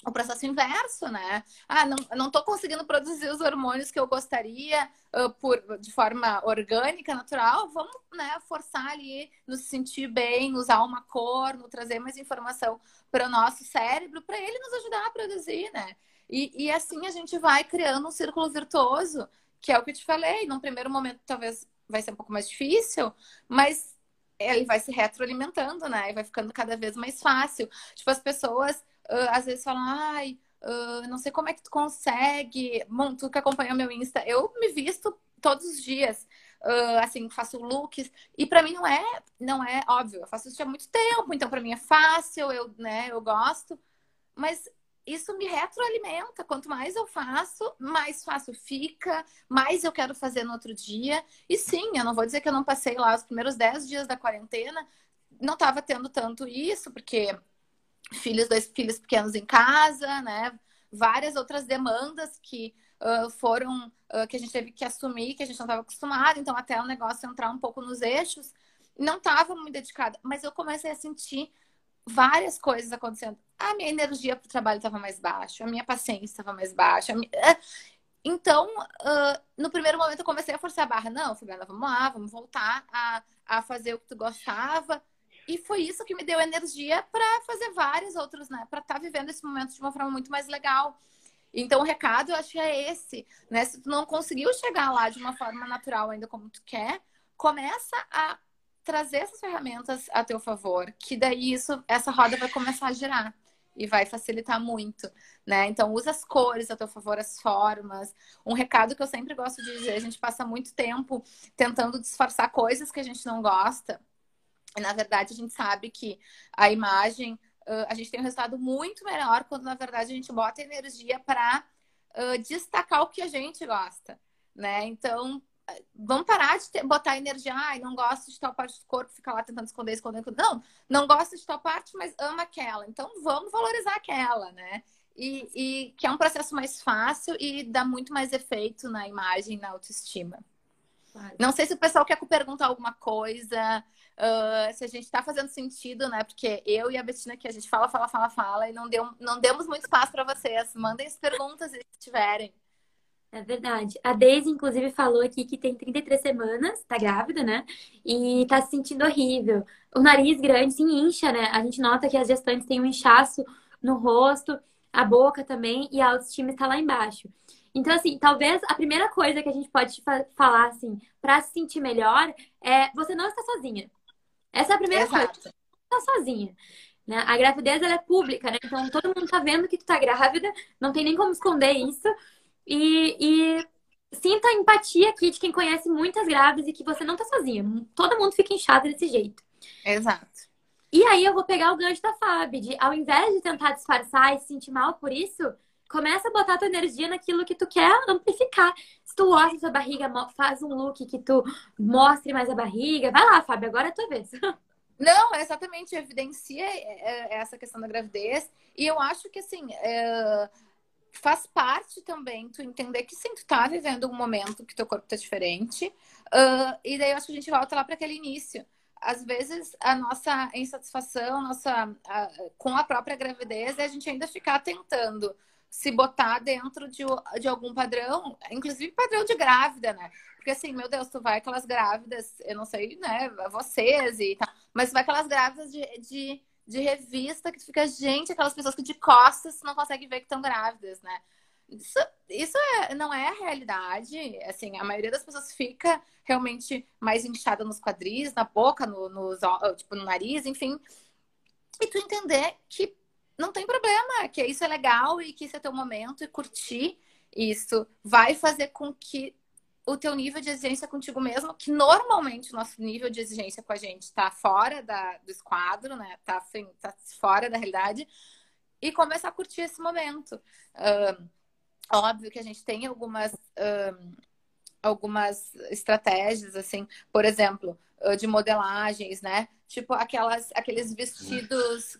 o processo inverso, né? Ah, não, não tô conseguindo produzir os hormônios que eu gostaria uh, por, de forma orgânica, natural. Vamos, né, forçar ali, nos sentir bem, usar uma cor, trazer mais informação para o nosso cérebro, para ele nos ajudar a produzir, né? E, e assim a gente vai criando um círculo virtuoso, que é o que eu te falei. Num primeiro momento, talvez vai ser um pouco mais difícil, mas ele vai se retroalimentando, né? E vai ficando cada vez mais fácil. Tipo, as pessoas uh, às vezes falam, ai, uh, não sei como é que tu consegue. Bom, tu que acompanha meu Insta, eu me visto todos os dias. Uh, assim, faço looks. E para mim não é, não é óbvio. Eu faço isso há muito tempo, então para mim é fácil, eu, né, eu gosto. Mas isso me retroalimenta. Quanto mais eu faço, mais fácil fica, mais eu quero fazer no outro dia. E sim, eu não vou dizer que eu não passei lá os primeiros 10 dias da quarentena, não estava tendo tanto isso, porque filhos, dois filhos pequenos em casa, né? Várias outras demandas que uh, foram uh, que a gente teve que assumir, que a gente não estava acostumado, então até o negócio entrar um pouco nos eixos, não estava muito dedicada, mas eu comecei a sentir várias coisas acontecendo. A minha energia para o trabalho estava mais baixa, a minha paciência estava mais baixa. Minha... então, uh, no primeiro momento eu comecei a forçar a barra. Não, Fabiana, vamos lá, vamos voltar a, a fazer o que tu gostava. E foi isso que me deu energia para fazer vários outros, né? Para estar tá vivendo esse momento de uma forma muito mais legal. Então, o recado eu acho que é esse, né? Se tu não conseguiu chegar lá de uma forma natural ainda como tu quer, começa a trazer essas ferramentas a teu favor, que daí isso, essa roda vai começar a girar e vai facilitar muito, né? Então usa as cores a teu favor, as formas. Um recado que eu sempre gosto de dizer, a gente passa muito tempo tentando disfarçar coisas que a gente não gosta. E na verdade a gente sabe que a imagem uh, a gente tem um resultado muito melhor quando na verdade a gente bota energia para uh, destacar o que a gente gosta, né? Então vamos parar de ter, botar energia, ai, não gosto de tal parte do corpo, ficar lá tentando esconder, esconder. Não, não gosto de tal parte, mas ama aquela. Então vamos valorizar aquela, né? E, e que é um processo mais fácil e dá muito mais efeito na imagem, na autoestima. Claro. Não sei se o pessoal quer perguntar alguma coisa, uh, se a gente está fazendo sentido, né? Porque eu e a Betina aqui, a gente fala, fala, fala, fala e não, deu, não demos muito espaço para vocês. Mandem as perguntas se tiverem. É verdade. A Deise, inclusive, falou aqui que tem 33 semanas, tá grávida, né? E tá se sentindo horrível. O nariz grande se incha, né? A gente nota que as gestantes têm um inchaço no rosto, a boca também, e a autoestima está lá embaixo. Então, assim, talvez a primeira coisa que a gente pode falar, assim, para se sentir melhor é você não está sozinha. Essa é a primeira Exato. coisa. Você não está sozinha. Né? A gravidez ela é pública, né? Então todo mundo tá vendo que tu tá grávida, não tem nem como esconder isso. E, e sinta a empatia aqui de quem conhece muitas grávidas e que você não tá sozinha. Todo mundo fica inchado desse jeito. Exato. E aí eu vou pegar o gancho da Fábio, de ao invés de tentar disfarçar e se sentir mal por isso, começa a botar tua energia naquilo que tu quer amplificar. Se tu gosta sua barriga, faz um look que tu mostre mais a barriga. Vai lá, Fábio, agora é a tua vez. Não, exatamente, evidencia é, é, essa questão da gravidez. E eu acho que, assim, é faz parte também tu entender que sim, tu tá vivendo um momento que teu corpo tá diferente. Uh, e daí eu acho que a gente volta lá para aquele início. Às vezes a nossa insatisfação, nossa, a, com a própria gravidez, é a gente ainda ficar tentando se botar dentro de, de algum padrão, inclusive padrão de grávida, né? Porque assim, meu Deus, tu vai aquelas grávidas, eu não sei, né, vocês e tal, mas vai aquelas grávidas de, de de revista que tu fica, gente, aquelas pessoas que de costas não conseguem ver que estão grávidas, né? Isso, isso é, não é a realidade. Assim, a maioria das pessoas fica realmente mais inchada nos quadris, na boca, no, no, tipo, no nariz, enfim. E tu entender que não tem problema, que isso é legal e que isso é teu momento e curtir isso vai fazer com que o teu nível de exigência contigo mesmo, que normalmente o nosso nível de exigência com a gente está fora da, do esquadro, né? Tá, assim, tá fora da realidade. E começar a curtir esse momento. Óbvio que a gente tem algumas, algumas estratégias, assim, por exemplo, uh, de modelagens, né? Tipo aquelas, aqueles vestidos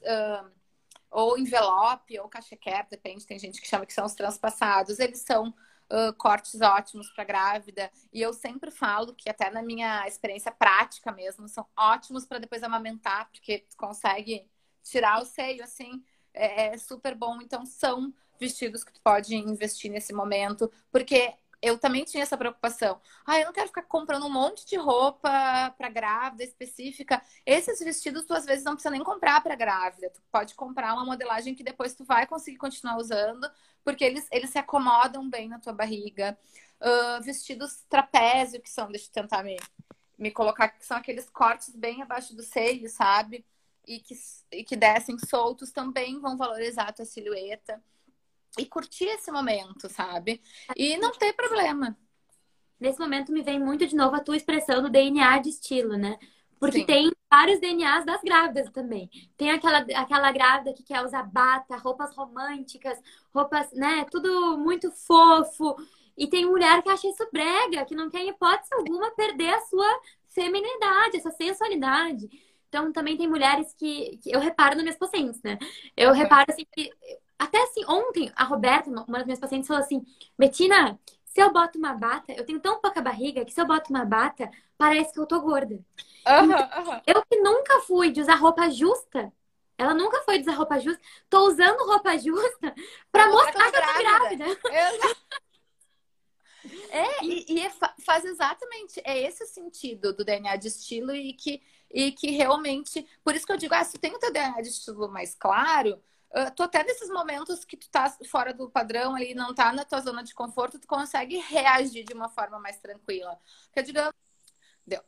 ou envelope ou cachecap, depende, tem gente que chama que são os transpassados. Eles são uh, cortes ótimos para grávida. E eu sempre falo que, até na minha experiência prática mesmo, são ótimos para depois amamentar, porque tu consegue tirar o seio, assim, é, é super bom. Então, são vestidos que tu pode investir nesse momento, porque eu também tinha essa preocupação. Ah, eu não quero ficar comprando um monte de roupa para grávida específica. Esses vestidos tu às vezes não precisa nem comprar para grávida. Tu pode comprar uma modelagem que depois tu vai conseguir continuar usando, porque eles, eles se acomodam bem na tua barriga. Uh, vestidos trapézio, que são, deixa eu tentar me, me colocar, que são aqueles cortes bem abaixo do seio, sabe? E que, e que descem soltos também vão valorizar a tua silhueta e curtir esse momento, sabe? E não ter problema. Nesse momento me vem muito de novo a tua expressão do DNA de estilo, né? Porque Sim. tem vários DNAs das grávidas também. Tem aquela, aquela grávida que quer usar bata, roupas românticas, roupas, né? Tudo muito fofo. E tem mulher que acha isso brega, que não quer, em hipótese alguma, perder a sua feminidade, essa sensualidade. Então, também tem mulheres que, que eu reparo nas minhas pacientes, né? Eu reparo assim que até assim, ontem, a Roberta, uma das minhas pacientes, falou assim: Betina, se eu boto uma bata, eu tenho tão pouca barriga que se eu boto uma bata, parece que eu tô gorda. Uhum, uhum. Eu que nunca fui de usar roupa justa, ela nunca foi de usar roupa justa, tô usando roupa justa pra mostrar que eu tô grávida. e, e é faz exatamente, é esse o sentido do DNA de estilo e que, e que realmente, por isso que eu digo, ah, se tem o teu DNA de estilo mais claro, uh, tu até nesses momentos que tu tá fora do padrão ali, não tá na tua zona de conforto, tu consegue reagir de uma forma mais tranquila. Porque, digamos, deu,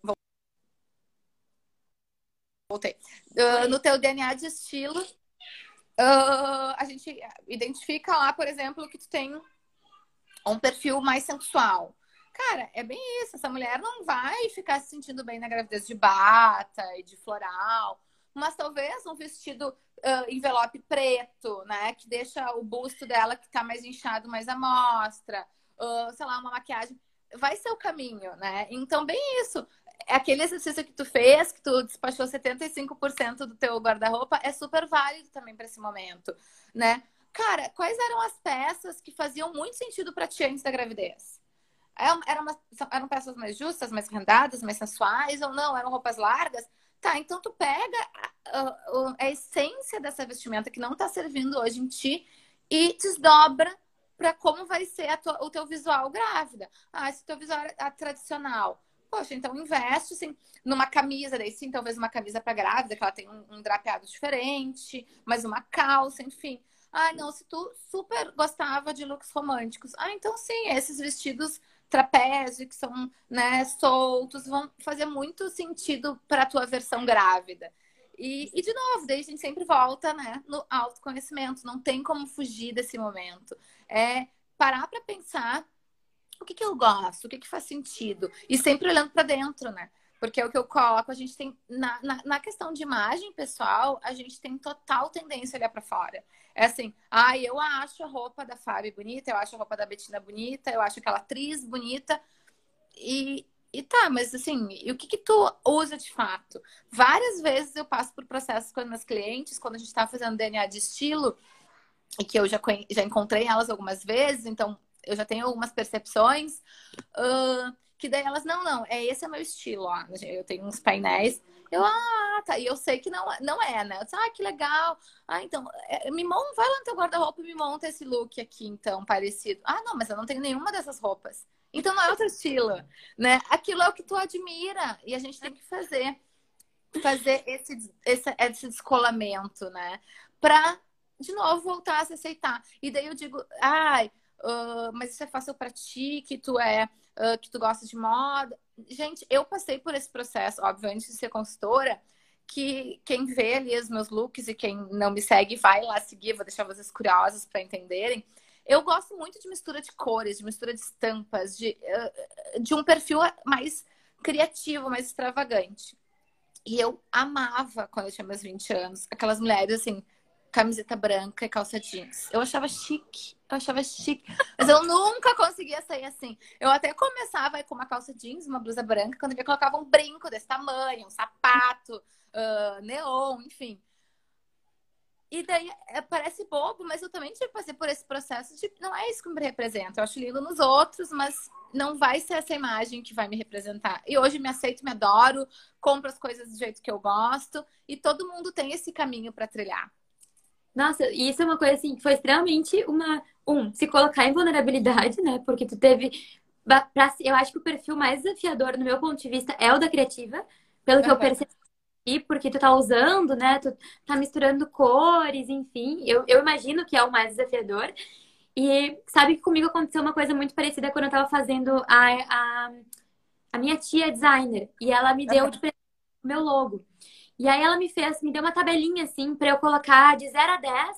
voltei. Uh, no teu DNA de estilo, uh, a gente identifica lá, por exemplo, que tu tem um perfil mais sensual. Cara, é bem isso. Essa mulher não vai ficar se sentindo bem na gravidez de bata e de floral, mas talvez um vestido uh, envelope preto, né? Que deixa o busto dela que tá mais inchado, mais à mostra. Uh, sei lá, uma maquiagem. Vai ser o caminho, né? Então, bem isso. É aquele exercício que tu fez, que tu despachou 75% do teu guarda-roupa, é super válido também para esse momento, né? Cara, quais eram as peças que faziam muito sentido para ti antes da gravidez? É eram, eram peças mais justas, mais rendadas, mais sensuais ou não? Eram roupas largas? Tá, então tu pega a, a, essência dessa vestimenta que não tá servindo hoje em ti e desdobra para como vai ser tua, o teu visual grávida. Ah, se o teu visual é tradicional, poxa, então investe assim, numa camisa, daí sim, talvez uma camisa para grávida, que ela tem um, um drapeado diferente, mas uma calça, enfim. Ah, não, se tu super gostava de looks românticos. Ah, então sim, esses vestidos trapézio, que são né, soltos, vão fazer muito sentido para a tua versão grávida. E, e, de novo, daí a gente sempre volta né, no autoconhecimento, não tem como fugir desse momento. É parar para pensar o que, que eu gosto, o que, que faz sentido, e sempre olhando para dentro, né? Porque é o que eu coloco, a gente tem. Na, na, na, questão de imagem pessoal, a gente tem total tendência a olhar para fora. É assim, ah, eu acho a roupa da Fábio bonita, eu acho a roupa da Betina bonita, eu acho aquela atriz bonita. E, e tá, mas assim, e o que que tu usa de fato? Várias vezes eu passo por processos com as minhas clientes, quando a gente tá fazendo DNA de estilo, e que eu já, já encontrei elas algumas vezes, então eu já tenho algumas percepções. Uh, que daí elas, não, não, é esse é meu estilo, ó. Eu tenho uns painéis. Eu, ah, tá. E eu sei que não, não é, né? Eu disse, ah, que legal. Ah, então, é, me monta, vai lá no teu guarda-roupa e me monta esse look aqui, então, parecido. Ah, não, mas eu não tenho nenhuma dessas roupas. Então não é outro estilo, né? Aquilo é o que tu admira e a gente tem que fazer fazer esse, esse, esse descolamento, né? Pra, de novo, voltar a se aceitar. E daí eu digo, ai, uh, mas isso é fácil pra ti, que tu é uh, que tu gosta de moda. Gente, eu passei por esse processo, óbvio, antes de ser consultora, que quem vê ali os meus looks e quem não me segue vai lá seguir, vou deixar vocês curiosos para entenderem. Eu gosto muito de mistura de cores, de mistura de estampas, de, uh, de um perfil mais criativo, mais extravagante. E eu amava, quando eu tinha meus 20 anos, aquelas mulheres assim, camiseta branca e calça jeans. Eu achava chique, eu achava chique. Mas eu nunca conseguia sair assim. Eu até começava com uma calça jeans, uma blusa branca, quando eu colocava um brinco desse tamanho, um sapato, uh, neon, enfim. E daí é, parece bobo, mas eu também tive que passar por esse processo de não é isso que me representa. Eu acho lindo nos outros, mas não vai ser essa imagem que vai me representar. E hoje me aceito, me adoro, compro as coisas do jeito que eu gosto, e todo mundo tem esse caminho para trilhar. Nossa, e isso é uma coisa assim que foi extremamente uma. Um, se colocar em vulnerabilidade, né? Porque tu teve. Pra, eu acho que o perfil mais desafiador, no meu ponto de vista, é o da criativa, pelo que uhum. eu percebi, porque tu tá usando, né? Tu tá misturando cores, enfim. Eu, eu imagino que é o mais desafiador. E sabe que comigo aconteceu uma coisa muito parecida quando eu tava fazendo a, a, a minha tia é designer. E ela me deu uhum. de presente o meu logo. E aí ela me fez, me deu uma tabelinha assim para eu colocar de 0 a 10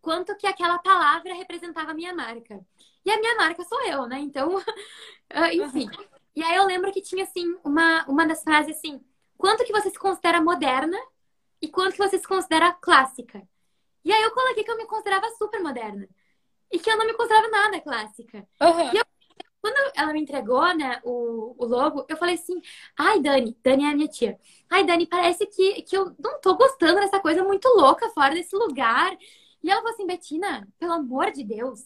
quanto que aquela palavra representava a minha marca. E a minha marca sou eu, né? Então, ah, enfim. E aí eu lembro que tinha assim uma uma das frases assim: quanto que você se considera moderna e quanto que você se considera clássica. E aí eu coloquei que eu me considerava super moderna e que eu não me considerava nada clássica. Uhum. E eu quando ela me entregou, né, o, o logo, eu falei assim: ai, Dani, Dani é a minha tia. Ai, Dani, parece que, que eu não tô gostando dessa coisa muito louca fora desse lugar. E ela falou assim: Betina, pelo amor de Deus,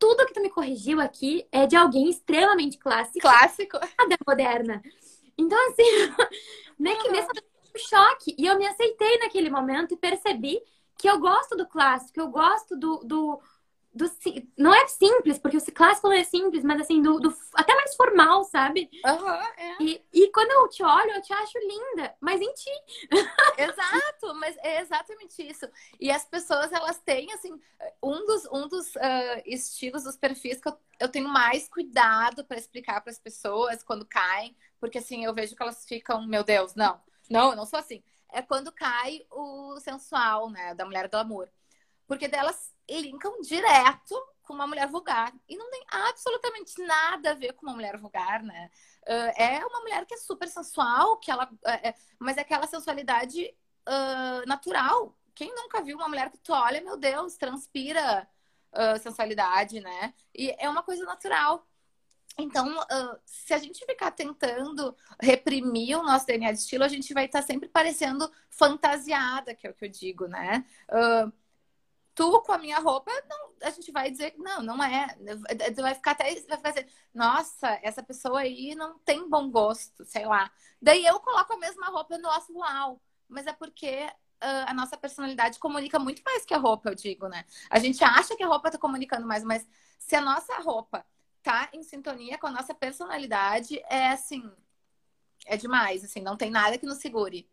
tudo que tu me corrigiu aqui é de alguém extremamente clássico. Clássico. Nada moderna. Então, assim, nem que nesse um choque. E eu me aceitei naquele momento e percebi que eu gosto do clássico, eu gosto do, do do, não é simples, porque o clássico não é simples, mas assim, do, do até mais formal, sabe? Uhum, é. e, e quando eu te olho, eu te acho linda, mas em ti. Exato, mas é exatamente isso. E as pessoas, elas têm, assim, um dos, um dos uh, estilos dos perfis que eu, eu tenho mais cuidado para explicar para as pessoas quando caem, porque assim, eu vejo que elas ficam, meu Deus, não, não, eu não sou assim. É quando cai o sensual, né, da mulher do amor. Porque delas linkam direto com uma mulher vulgar. E não tem absolutamente nada a ver com uma mulher vulgar, né? Uh, é uma mulher que é super sensual, que ela, é, é, mas é aquela sensualidade uh, natural. Quem nunca viu uma mulher que tu olha, meu Deus, transpira uh, sensualidade, né? E é uma coisa natural. Então, uh, se a gente ficar tentando reprimir o nosso DNA de estilo, a gente vai estar sempre parecendo fantasiada, que é o que eu digo, né? Uh, tu com a minha roupa, não, a gente vai dizer que não, não é. Vai ficar até. Vai ficar assim, nossa, essa pessoa aí não tem bom gosto, sei lá. Daí eu coloco a mesma roupa no nosso uau. Mas é porque uh, a nossa personalidade comunica muito mais que a roupa, eu digo, né? A gente acha que a roupa tá comunicando mais, mas se a nossa roupa tá em sintonia com a nossa personalidade, é assim. É demais, assim, não tem nada que nos segure.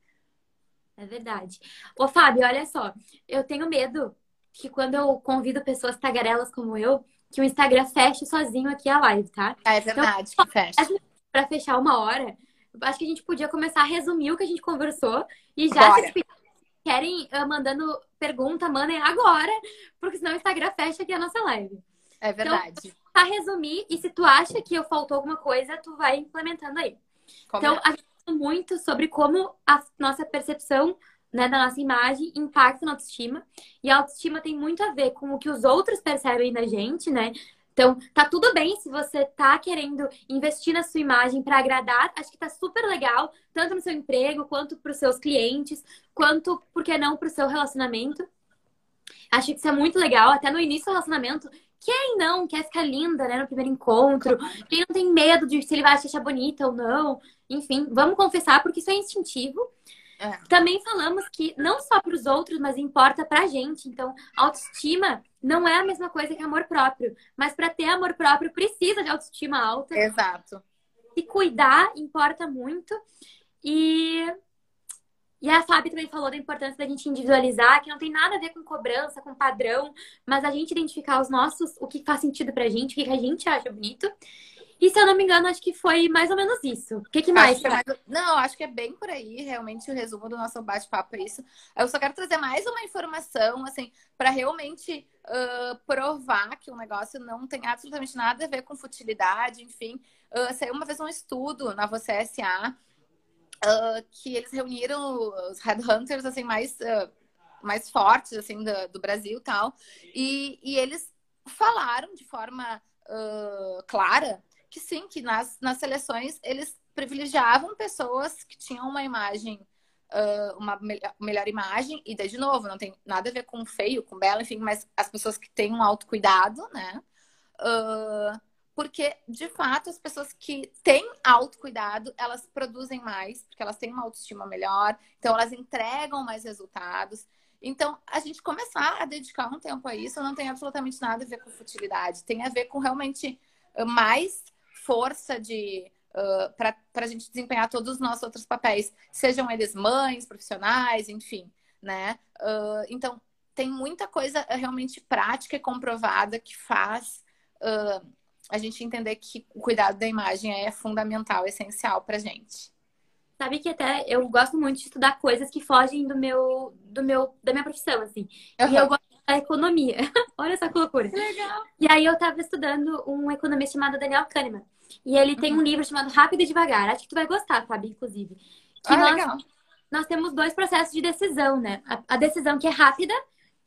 É verdade. Ô, Fábio, olha só. Eu tenho medo que quando eu convido pessoas tagarelas como eu, que o Instagram feche sozinho aqui a live, tá? É verdade, então, que fecha. Pra fechar uma hora, acho que a gente podia começar a resumir o que a gente conversou e já Bora. se querem uh, mandando pergunta, mandem agora, porque senão o Instagram fecha aqui a nossa live. É então, verdade. Então, pra resumir, e se tu acha que eu faltou alguma coisa, tu vai implementando aí. Como então, é? a gente falou muito sobre como a nossa percepção né, da nossa imagem impacta na autoestima. E a autoestima tem muito a ver com o que os outros percebem da gente, né? Então, tá tudo bem se você tá querendo investir na sua imagem para agradar. Acho que tá super legal, tanto no seu emprego, quanto para os seus clientes, quanto, por que não, para o seu relacionamento. Acho que isso é muito legal, até no início do relacionamento. Quem não quer ficar linda, né, no primeiro encontro? Quem não tem medo de se ele vai achar bonita ou não? Enfim, vamos confessar, porque isso é instintivo. É. Também falamos que não só para os outros, mas importa para a gente. Então, autoestima não é a mesma coisa que amor próprio. Mas para ter amor próprio, precisa de autoestima alta. Exato. E cuidar importa muito. E, e a Fábio também falou da importância da gente individualizar, que não tem nada a ver com cobrança, com padrão, mas a gente identificar os nossos, o que faz sentido pra gente, o que a gente acha bonito. E se eu não me engano, acho que foi mais ou menos isso. O que, que mais? Acho que é. Não, acho que é bem por aí, realmente, o resumo do nosso bate-papo é isso. Eu só quero trazer mais uma informação, assim, para realmente uh, provar que o negócio não tem absolutamente nada a ver com futilidade, enfim. Uh, saiu uma vez um estudo na Você SA uh, que eles reuniram os headhunters, assim, mais, uh, mais fortes, assim, do, do Brasil e tal. E, e eles falaram de forma clara que sim, que nas, nas seleções eles privilegiavam pessoas que tinham uma imagem, uh, uma me melhor imagem, e daí, de novo, não tem nada a ver com feio, com bela, enfim, mas as pessoas que têm um autocuidado, né? Uh, porque, de fato, as pessoas que têm autocuidado, elas produzem mais, porque elas têm uma autoestima melhor, então elas entregam mais resultados. Então, a gente começar a dedicar um tempo a isso não tem absolutamente nada a ver com futilidade, tem a ver com realmente mais força de uh, para a gente desempenhar todos os nossos outros papéis, sejam eles mães, profissionais, enfim, né? Uh, então tem muita coisa realmente prática e comprovada que faz uh, a gente entender que o cuidado da imagem é fundamental, essencial para gente. Sabe que até eu gosto muito de estudar coisas que fogem do meu, do meu, da minha profissão, assim. Uhum. E eu gosto da economia. Olha essa loucura. Legal. E aí eu tava estudando um economista chamado Daniel Kahneman. E ele tem um uhum. livro chamado Rápido e Devagar. Acho que tu vai gostar, Fabi, inclusive. Que ah, nós, legal. nós temos dois processos de decisão, né? A, a, decisão que é rápida,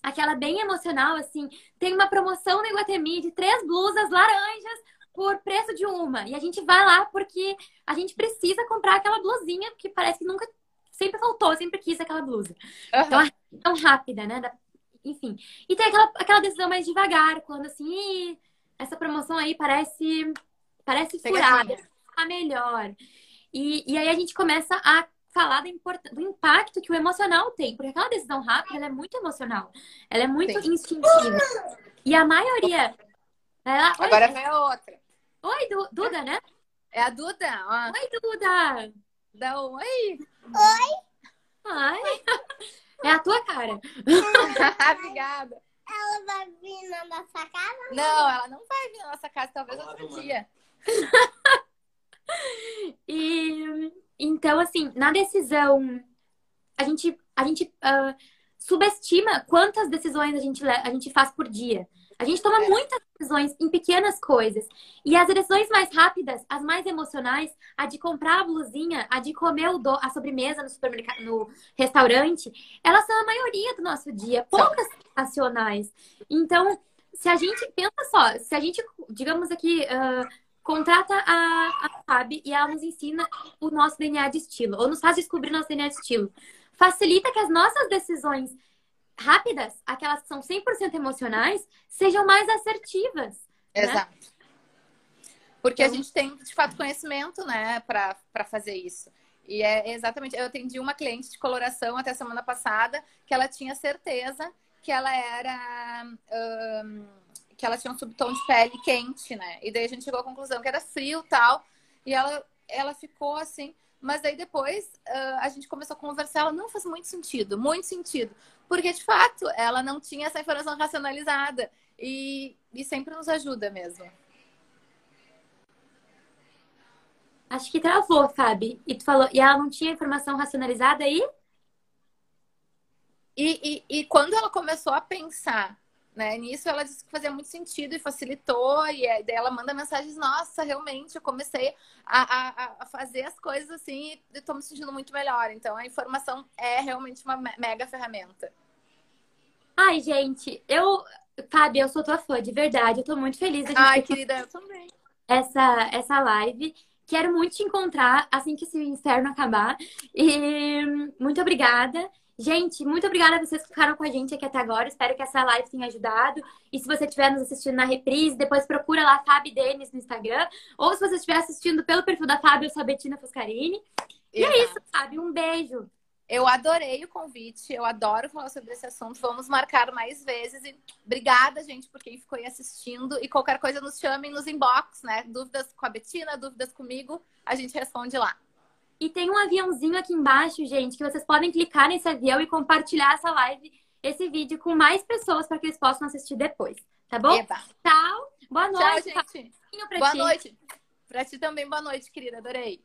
aquela bem emocional, assim. Tem uma promoção no Iguatemi de três blusas laranjas por preço de uma. E a gente vai lá porque a gente precisa comprar aquela blusinha que parece que nunca... Sempre faltou, sempre quis aquela blusa. Uhum. Então, a decisão rápida, né? Da, enfim. E tem aquela, aquela decisão mais devagar, quando assim... Essa promoção aí parece Parece furada, tá melhor. E, e aí a gente começa a falar do, import... do impacto que o emocional tem, porque aquela decisão rápida ela é muito emocional, ela é muito Sim. instintiva. E a maioria. Ela... Agora vem a outra. Oi, du... Duda, né? É a Duda. Ó. Oi, Duda. Dá um oi. Oi. Ai. É a tua cara. Obrigada. Ela vai vir na nossa casa? Não, ela não vai vir na nossa casa, talvez outro dia. e então, assim, na decisão, a gente, a gente uh, subestima quantas decisões a gente, a gente faz por dia. A gente toma é. muitas decisões em pequenas coisas. E as decisões mais rápidas, as mais emocionais, a de comprar a blusinha, a de comer o do, a sobremesa no supermercado, no restaurante, elas são a maioria do nosso dia, poucas racionais. Então, se a gente pensa só, se a gente, digamos aqui, uh, contrata a, a Fab e ela nos ensina o nosso DNA de estilo, ou nos faz descobrir nosso DNA de estilo. Facilita que as nossas decisões rápidas, aquelas que são 100% emocionais, sejam mais assertivas. Né? Exato. Né? Porque então... a gente tem, de fato, conhecimento, né, para fazer isso. E é exatamente. Eu atendi uma cliente de coloração até semana passada que ela tinha certeza que ela era. Que ela tinha um subtom de pele quente, né? E daí a gente chegou à conclusão que era frio tal. E ela, ela ficou assim. Mas daí depois uh, a gente começou a conversar. Ela não faz muito sentido, muito sentido. Porque de fato ela não tinha essa informação racionalizada. E, e sempre nos ajuda mesmo. Acho que travou, Fabi. E tu falou, e ela não tinha informação racionalizada aí? E, e, e quando ela começou a pensar né? Nisso ela disse que fazia muito sentido e facilitou, e daí ela manda mensagens, nossa, realmente, eu comecei a, a, a fazer as coisas assim e estou me sentindo muito melhor. Então a informação é realmente uma mega ferramenta. Ai, gente, eu, Fábio, eu sou tua fã, de verdade. Eu tô muito feliz. De Ai, querida, eu também. Essa, essa live. Quero muito te encontrar assim que esse inferno acabar. E muito obrigada. Gente, muito obrigada a vocês que ficaram com a gente aqui até agora. Espero que essa live tenha ajudado. E se você estiver nos assistindo na reprise, depois procura lá Fabi Denis no Instagram. Ou se você estiver assistindo pelo perfil da Fábio, eu sou a Betina Foscarini. E é isso, Fábio. Um beijo. Eu adorei o convite, eu adoro falar sobre esse assunto. Vamos marcar mais vezes. E obrigada, gente, por quem ficou aí assistindo. E qualquer coisa, nos chamem nos inbox, né? Dúvidas com a Betina, dúvidas comigo, a gente responde lá. E tem um aviãozinho aqui embaixo, gente, que vocês podem clicar nesse avião e compartilhar essa live, esse vídeo com mais pessoas para que eles possam assistir depois. Tá bom? Eba. Tchau. Boa noite. Tchau, gente. Boa ti. noite. Pra ti também, boa noite, querida. Adorei.